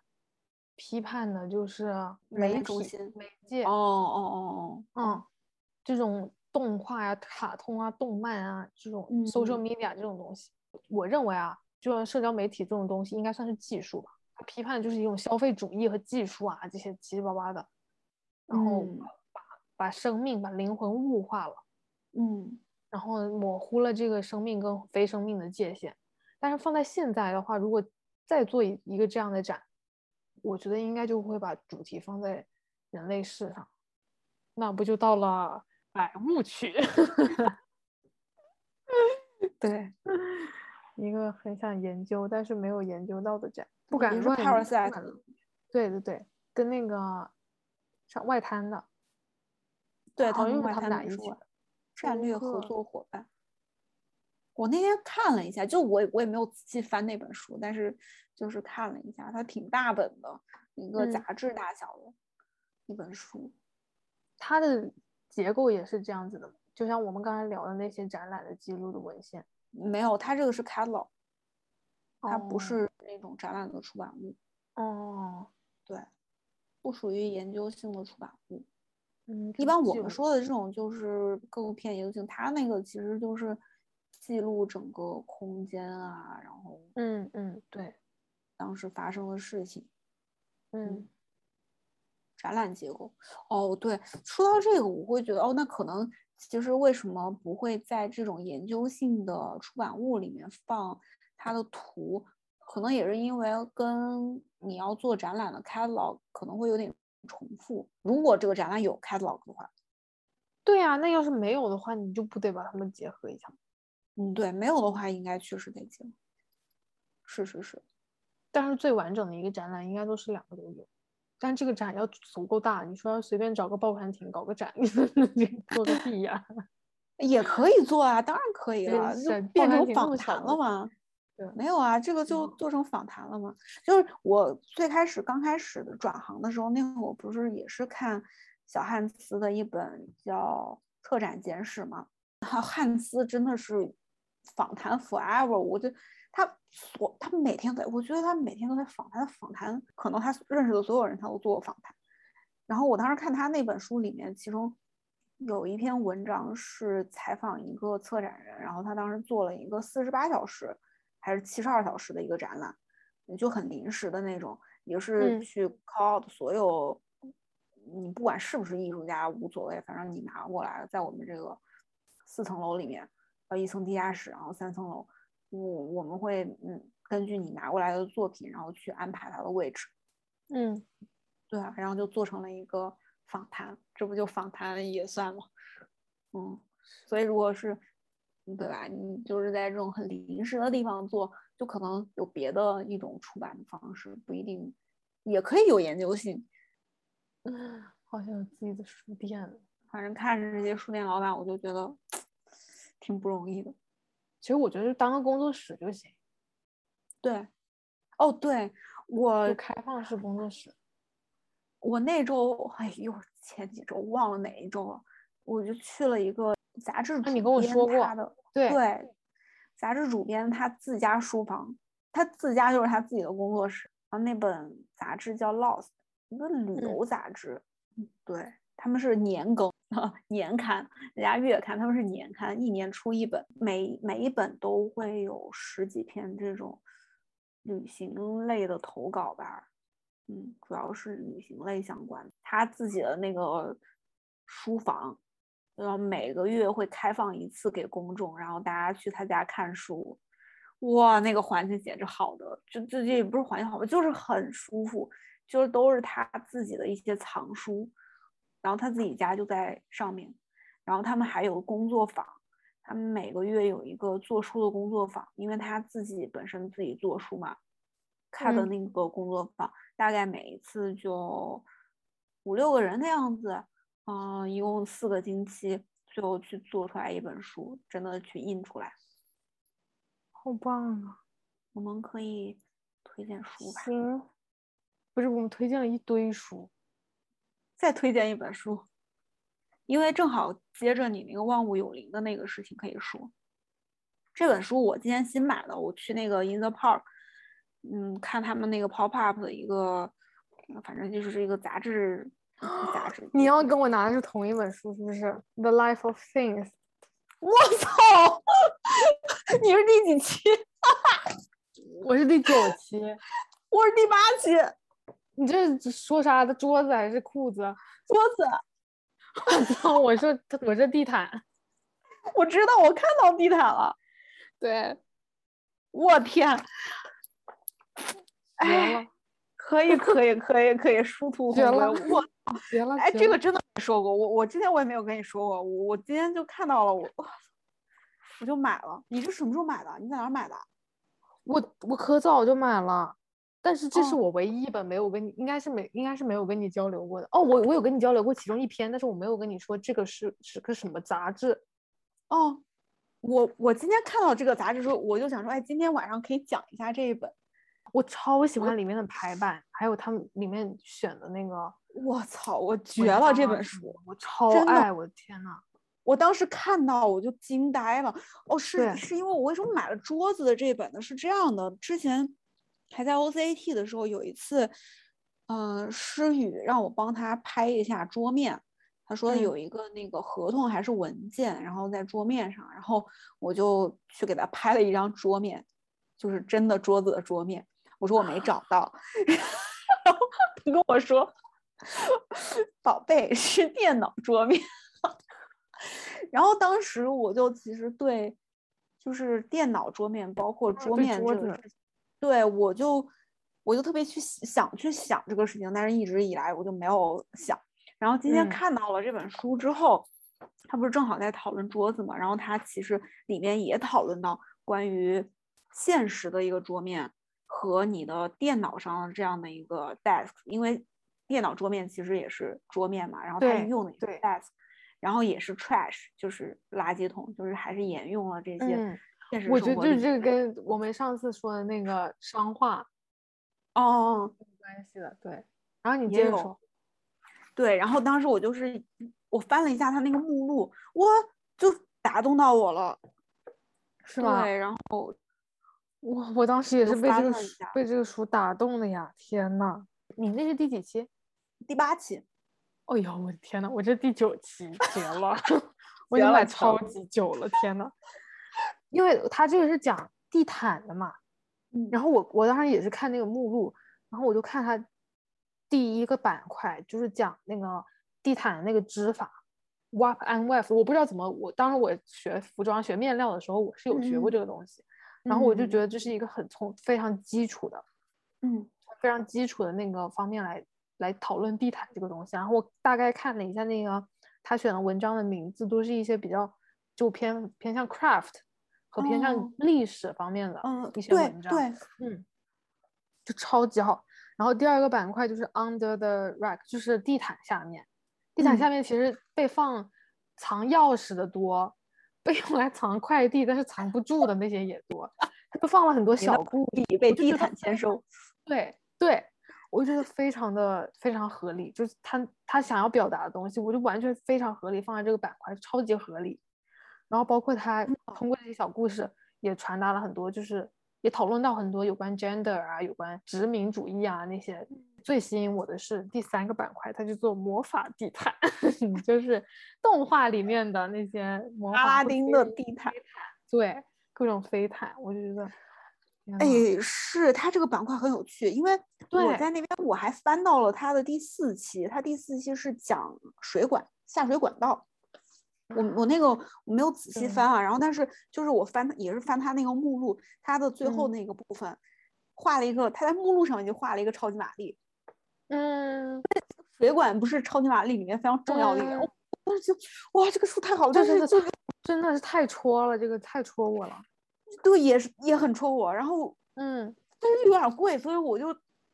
批判的就是媒体、媒介。哦哦哦哦，嗯，这种。动画呀、卡通啊、动漫啊这种 social media 这种东西，我认为啊，就像社交媒体这种东西应该算是技术吧。它批判的就是一种消费主义和技术啊这些七七八八的，然后把把生命、把灵魂物化了，嗯，然后模糊了这个生命跟非生命的界限。但是放在现在的话，如果再做一一个这样的展，我觉得应该就会把主题放在人类世上，那不就到了？百物曲，对，一个很想研究但是没有研究到的展，不敢乱。对对对，跟那个上外滩的，对，他们他们俩一起战略合作伙伴。我那天看了一下，就我我也没有仔细翻那本书，但是就是看了一下，它挺大本的，一个杂志大小的一本书，它的。结构也是这样子的，就像我们刚才聊的那些展览的记录的文献，没有，它这个是 catalog，它不是那种展览的出版物。哦，对，不属于研究性的出版物。嗯，一般我们说的这种就是更偏研究性，它那个其实就是记录整个空间啊，然后，嗯嗯，对，当时发生的事情，嗯。展览结构哦，对，说到这个，我会觉得哦，那可能其实为什么不会在这种研究性的出版物里面放它的图，可能也是因为跟你要做展览的 catalog 可能会有点重复。如果这个展览有 catalog 的话，对呀，那要是没有的话，你就不得把它们结合一下？嗯，对，没有的话应该确实得结合。是是是，但是最完整的一个展览应该都是两个都有。但这个展要足够大，你说要随便找个报刊亭搞个展，你做个屁呀？也可以做啊，当然可以了，就变成访谈了嘛？对，没有啊，这个就做成访谈了吗？就是我最开始刚开始的转行的时候，那会我不是也是看小汉斯的一本叫《特展简史》嘛？汉斯真的是访谈 forever，我就。他所他每天在，我觉得他每天都在访谈，访谈可能他认识的所有人他都做过访谈。然后我当时看他那本书里面，其中有一篇文章是采访一个策展人，然后他当时做了一个四十八小时还是七十二小时的一个展览，就很临时的那种。也是嗯去 call out 所有，你不管是不是艺术家无所谓，反正你拿过来，在我们这个四层楼里面，呃，一层地下室，然后三层楼，我我们会嗯根据你拿过来的作品，然后去安排它的位置，嗯，对啊，然后就做成了一个访谈，这不就访谈也算吗？嗯，所以如果是，对吧？你就是在这种很临时的地方做，就可能有别的一种出版的方式，不一定，也可以有研究性。嗯好像有自己的书店。反正看着这些书店老板，我就觉得 挺不容易的。其实我觉得就当个工作室就行，对，哦，对我开放式工作室。我那周，哎呦，前几周忘了哪一周了，我就去了一个杂志主啊你跟我编说过他的对对，杂志主编他自家书房，他自家就是他自己的工作室。然后那本杂志叫《Lost》，一个旅嗯游杂志。嗯对，他们是年更年刊，人家月刊，他们是年刊，一年出一本，每每一本都会有十几篇这种旅行类的投稿吧。嗯，主要是旅行类相关的。他自己的那个书房，然后每个月会开放一次给公众，然后大家去他家看书。哇，那个环境简直好的，就就也不是环境好吧，就是很舒服，就是都是他自己的一些藏书，然后他自己家就在上面，然后他们还有工作坊，他们每个月有一个做书的工作坊，因为他自己本身自己做书嘛，开的嗯那个工作坊，大概每一次就五六个人的样子，嗯、一共四个星期，最后去做出来一本书，真的去印出来。好棒啊！我们可以推荐书吧，行，不是我们推荐了一堆书，再推荐一本书，因为正好接着你那个万物有灵的那个事情可以说。这本书我今天新买的，我去那个 In the Park，嗯，看他们那个 pop up 的一个，呃反正就是这个杂志，杂志。你要跟我拿的是同一本书是不是？《The Life of Things 》。我操！你是第几期？我是第九期，我是第八期。你这是说啥的？桌子还是裤子？桌子，我 操！我说我这地毯。我知道，我看到地毯了。对，我天！绝哎，，可以，可以，可以，可以，殊途同归。我绝了！哎，这个真的没说过，我我之前我也没有跟你说过，我我今天就看到了，我我就买了。你是什么时候买的？你在哪儿买的？我我可早就买了，但是这是哦我唯一一本没有跟你，应该是没应该是没有跟你交流过的。哦，我我有跟你交流过其中一篇，但是我没有跟你说这个是是个什么杂志。哦，我我今天看到这个杂志的时候，我就想说，哎，今天晚上可以讲一下这一本。我超喜欢里面的排版，还有他们里面选的那个我操，我绝了这本书！我超爱，我的天呐！我当时看到我就惊呆了。哦，是是因为我为什么买了桌子的这本呢？是这样的，之前还在 OCAT 的时候，有一次，嗯、诗雨让我帮他拍一下桌面，他说嗯有一个那个合同还是文件，然后在桌面上，然后我就去给他拍了一张桌面，就是真的桌子的桌面。我说我没找到，然后他跟我说，宝贝是电脑桌面。然后当时我就其实对，就是电脑桌面，包括桌面这个事情，对我就我就特别去想去想这个事情，但是一直以来我就没有想。然后今天嗯。看到了这本书之后，他不是正好在讨论桌子嘛，然后他其实里面也讨论到关于现实的一个桌面和你的电脑上的这样的一个 desk，因为电脑桌面其实也是桌面嘛，然后他用的也是 desk，然后也是 trash，就是垃圾桶，就是还是沿用了这些嗯，现实我觉得就是这个跟我们上次说的那个商化哦哦哦有关系的。对，然后你接着说。对，然后当时我就是我翻了一下他那个目录，我，就打动到我了。是吧？对，然后我我当时也是被这个被这个书打动的呀！天呐，你那是第几期？第八期，哎呦，我的天呐，我这第九期绝了，我已经买超级久了，天呐！因为他这个是讲地毯的嘛，嗯。然后我我当时也是看那个目录，然后我就看他第一个板块就是讲那个地毯的那个织法，warp and weft，我不知道怎么，我当时我学服装学面料的时候，我是有学过这个东西，然后我就觉得这是一个很从非常基础的，嗯，非常基础的那个方面来来讨论地毯这个东西。然后我大概看了一下那个他选的文章的名字，都是一些比较就偏偏向 craft 和偏向历史方面的一些文章，对，嗯，就超级好。然后第二个板块就是 under the rack，就是地毯下面。地毯下面其实被放藏钥匙的多，被用来藏快递但是藏不住的那些也多。他都放了很多小故事，被地毯签收。对对，我就觉得非常的非常合理，就是他他想要表达的东西，我就完全非常合理放在这个板块，超级合理。然后包括他通过这些小故事也传达了很多，就是。也讨论到很多有关 gender 啊，有关殖民主义啊那些。最吸引我的是第三个板块，它就做魔法地毯，就是动画里面的那些阿拉丁的地毯，对，各种飞毯，我就觉得，哎，是它这个板块很有趣，因为我在那边我还翻到了它的第四期，它第四期是讲水管下水管道。我我那个我没有仔细翻啊，然后但是就是我翻也是翻他那个目录，他的最后那个部分画了一个，他在目录上已经画了一个超级玛丽，嗯，水管不是超级玛丽里面非常重要的一点，我当时就哇这个书太好了，真的是真的是太戳了，这个太戳我了，对，也是也很戳我，然后嗯，但是有点贵，所以我就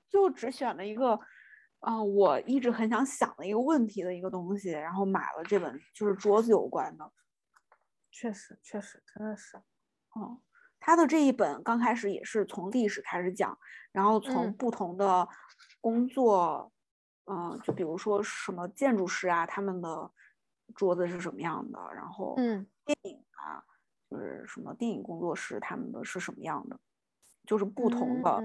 就只选了一个。啊，我一直很想想的一个问题的一个东西，然后买了这本就是桌子有关的，确实确实真的是，嗯，他的这一本刚开始也是从历史开始讲，然后从不同的工作，嗯，就比如说什么建筑师啊，他们的桌子是什么样的，然后嗯，电影啊，就是什么电影工作室他们的是什么样的，就是不同的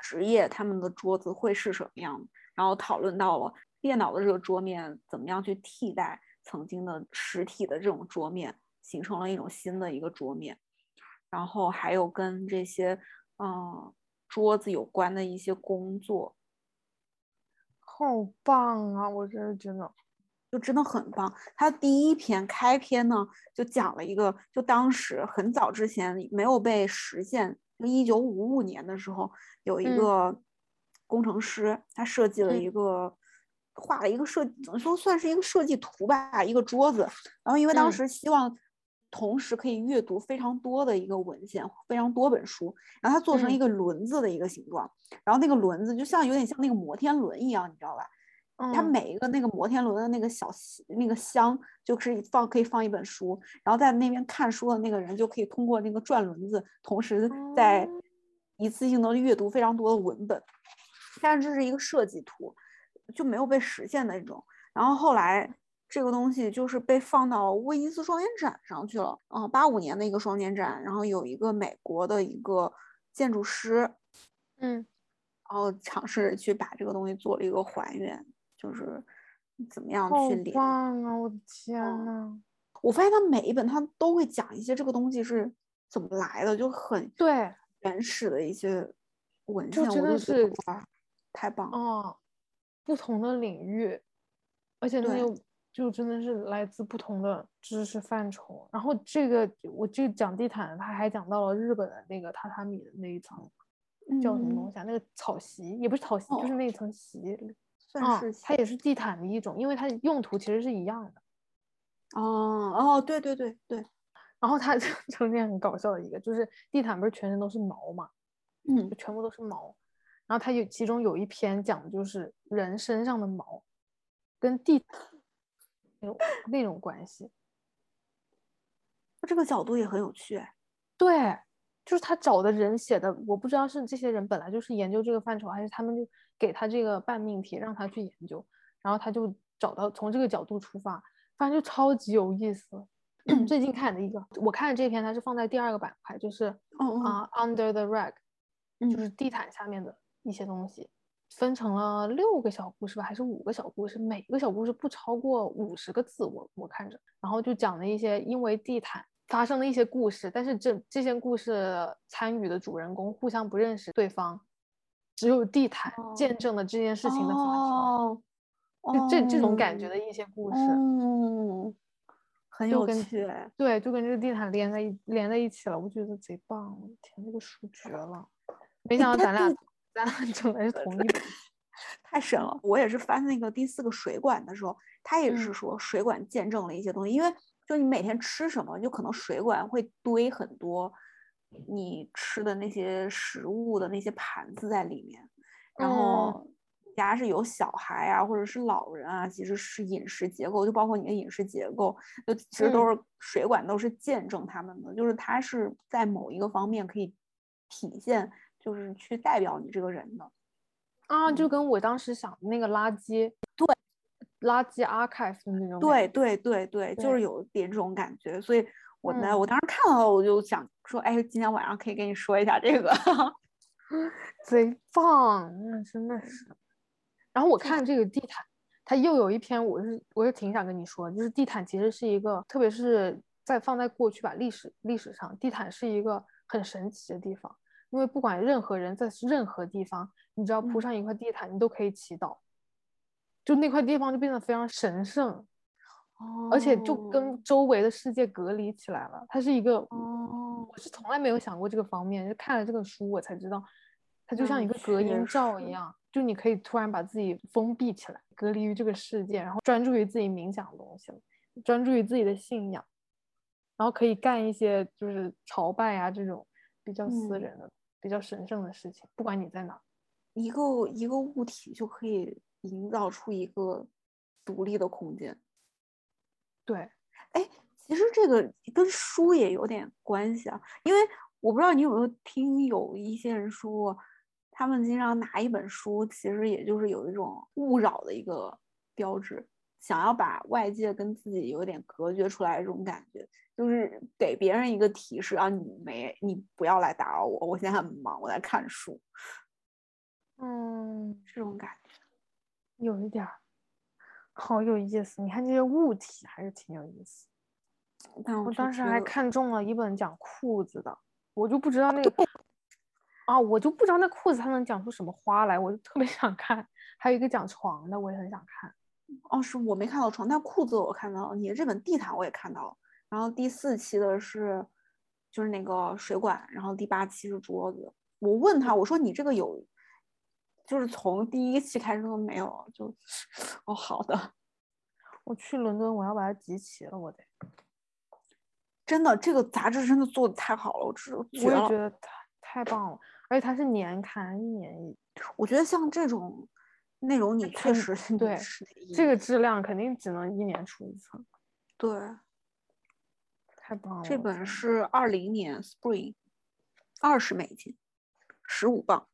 职业他们的桌子会是什么样的。然后讨论到了电脑的这个桌面怎么样去替代曾经的实体的这种桌面，形成了一种新的一个桌面。然后还有跟这些嗯桌子有关的一些工作，好棒啊！我真的觉得就真的很棒。他第一篇开篇呢就讲了一个，就当时很早之前没有被实现，就一九五五年的时候有一个。工程师他设计了一个，画了一个设，怎么说算是一个设计图吧，一个桌子。然后因为当时希望同时可以阅读非常多的一个文献，非常多本书，然后他做成一个轮子的一个形状。然后那个轮子就像有点像那个摩天轮一样，你知道吧？它每一个那个摩天轮的那个小那个箱就是放可以放一本书，然后在那边看书的那个人就可以通过那个转轮子，同时在一次性的阅读非常多的文本。但是这是一个设计图，就没有被实现的那种。然后后来这个东西就是被放到威尼斯双年展上去了，嗯，八五年的一个双年展。然后有一个美国的一个建筑师，嗯，然后尝试去把这个东西做了一个还原，就是怎么样去连。棒啊！我的天呐，我发现他每一本他都会讲一些这个东西是怎么来的，就很对原始的一些文献，我真的是。太棒哦！不同的领域，而且那又就真的是来自不同的知识范畴。然后这个我这个讲地毯，他还讲到了日本的那个榻榻米的那一层，叫什么东西啊？那个草席也不是草席，就是那一层席，算是它也是地毯的一种，因为它用途其实是一样的。哦哦，对对对对。然后它 中间很搞笑的一个，就是地毯不是全身都是毛嘛？嗯，全部都是毛。然后它有其中有一篇讲的就是人身上的毛，跟地那种那种关系，这个角度也很有趣。对，就是他找的人写的，我不知道是这些人本来就是研究这个范畴，还是他们就给他这个半命题让他去研究，然后他就找到从这个角度出发，反正就超级有意思。最近看的一个，我看的这篇它是放在第二个板块，就是啊，under the rug，就是地毯下面的。一些东西分成了六个小故事吧，还是五个小故事？每个小故事不超过五十个字，我我看着，然后就讲了一些因为地毯发生的一些故事，但是这这些故事参与的主人公互相不认识对方，只有地毯见证了这件事情的发生，哦，就这这种感哦觉的一些故事，嗯，很有趣哎。对，就跟这个地毯连在一连在一起了，我觉得贼棒，我的天，这个书绝了！没想到咱俩地咱俩整的是同一本，太神了！我也是翻那个第四个水管的时候，他也是嗯。说水管见证了一些东西，因为就你每天吃什么，就可能水管会堆很多你吃的那些食物的那些盘子在里面，然嗯后家是有小孩啊，或者是老人啊，其实是饮食结构，就包括你的饮食结构，就其实都嗯。是水管都是见证他们的，就是它是在某一个方面可以体现，就是去代表你这个人的。啊，就嗯跟我当时想的那个垃圾，对，垃圾 archive 的那种，对对对对，就是有点这种感觉，所以我呢，嗯我当时看到了，我就想说，哎，今天晚上可以跟你说一下这个。贼棒，那真的是。然后我看这个地毯，它又有一篇，我是我是挺想跟你说，就是地毯其实是一个，特别是在放在过去吧，历史历史上，地毯是一个很神奇的地方，因为不管任何人在任何地方，你只要铺嗯。上一块地毯，你都可以祈祷，就那块地方就变得非常神圣，而且就哦。跟周围的世界隔离起来了。它是一个，哦，我是从来没有想过这个方面，就看了这个书我才知道，它就像嗯一个隔音罩一。实样，就你可以突然把自己封闭起来，隔离于这个世界，然后专注于自己冥想的东西了，专注于自己的信仰，然后可以干一些就是朝拜啊这种比较私嗯人的、比较神圣的事情，不管你在哪。一个一个物体就可以营造出一个独立的空间。对，哎其实这个跟书也有点关系啊，因为我不知道你有没有听有一些人说过，他们经常拿一本书，其实也就是有一种勿扰的一个标志，想要把外界跟自己有点隔绝出来这种感觉，就是给别人一个提示啊，你没你不要来打扰我，我现在很忙，我在看书，嗯，这种感觉。有一点儿，好有意思。你看这些物体还是挺有意思。我当时还看中了一本讲裤子的，我就不知道那个啊，我就不知道那裤子它能讲出什么花来，我就特别想看。还有一个讲床的，我也很想看。哦，是我没看到床，但裤子我看到了，你的这本地毯我也看到了。然后第四期的是就是那个水管，然后第八期是桌子。我问他，我说你这个有，就是从第一期开始都没有了，就哦好的，我去伦敦，我要把它集齐了，我得。真的这个杂志真的做的太好了，我这我。也觉得太太棒了，而且它是年刊，一年一。我觉得像这种内容，你确实是对这个质量肯定只能一年出一次，对。太棒了。这本是二零年 Spring，二十美金，十五磅。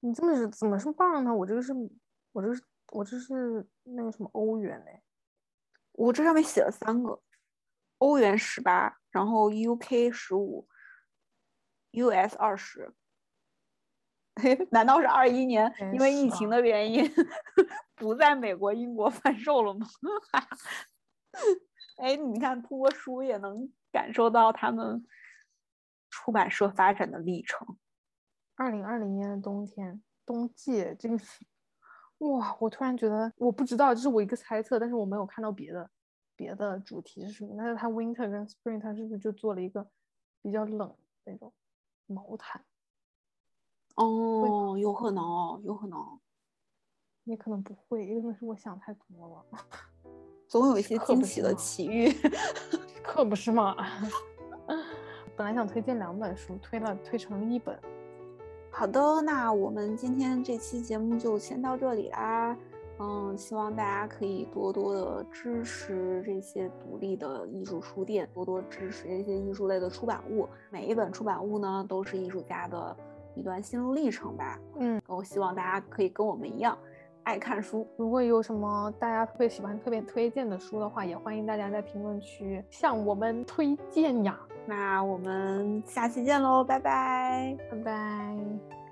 你这么是怎么是棒呢？我这个是，我这是我这是那个什么欧元嘞？我这上面写了三个，欧元十八，然后 UK 十五，US 二十。难道是二一年因为疫情的原因 不在美国、英国贩售了吗？哎，你看，通过书也能感受到他们出版社发展的历程。二零二零年的冬天，冬季这个是，哇！我突然觉得，我不知道，这是我一个猜测，但是我没有看到别的别的主题是什么。但是它 winter 跟 spring 它是不是就做了一个比较冷的那种毛毯？哦，有可能哦，有可能，也可能不会，因为是我想太多了，总有一些惊喜的奇遇。可不是嘛。本来想推荐两本书，推了推成了一本。好的，那我们今天这期节目就先到这里啦。嗯，希望大家可以多多的支持这些独立的艺术书店，多多支持这些艺术类的出版物。每一本出版物呢，都是艺术家的一段心路历程吧。嗯，我希望大家可以跟我们一样，爱看书。如果有什么大家特别喜欢、特别推荐的书的话，也欢迎大家在评论区向我们推荐呀。那我们下期见喽，拜拜。拜拜。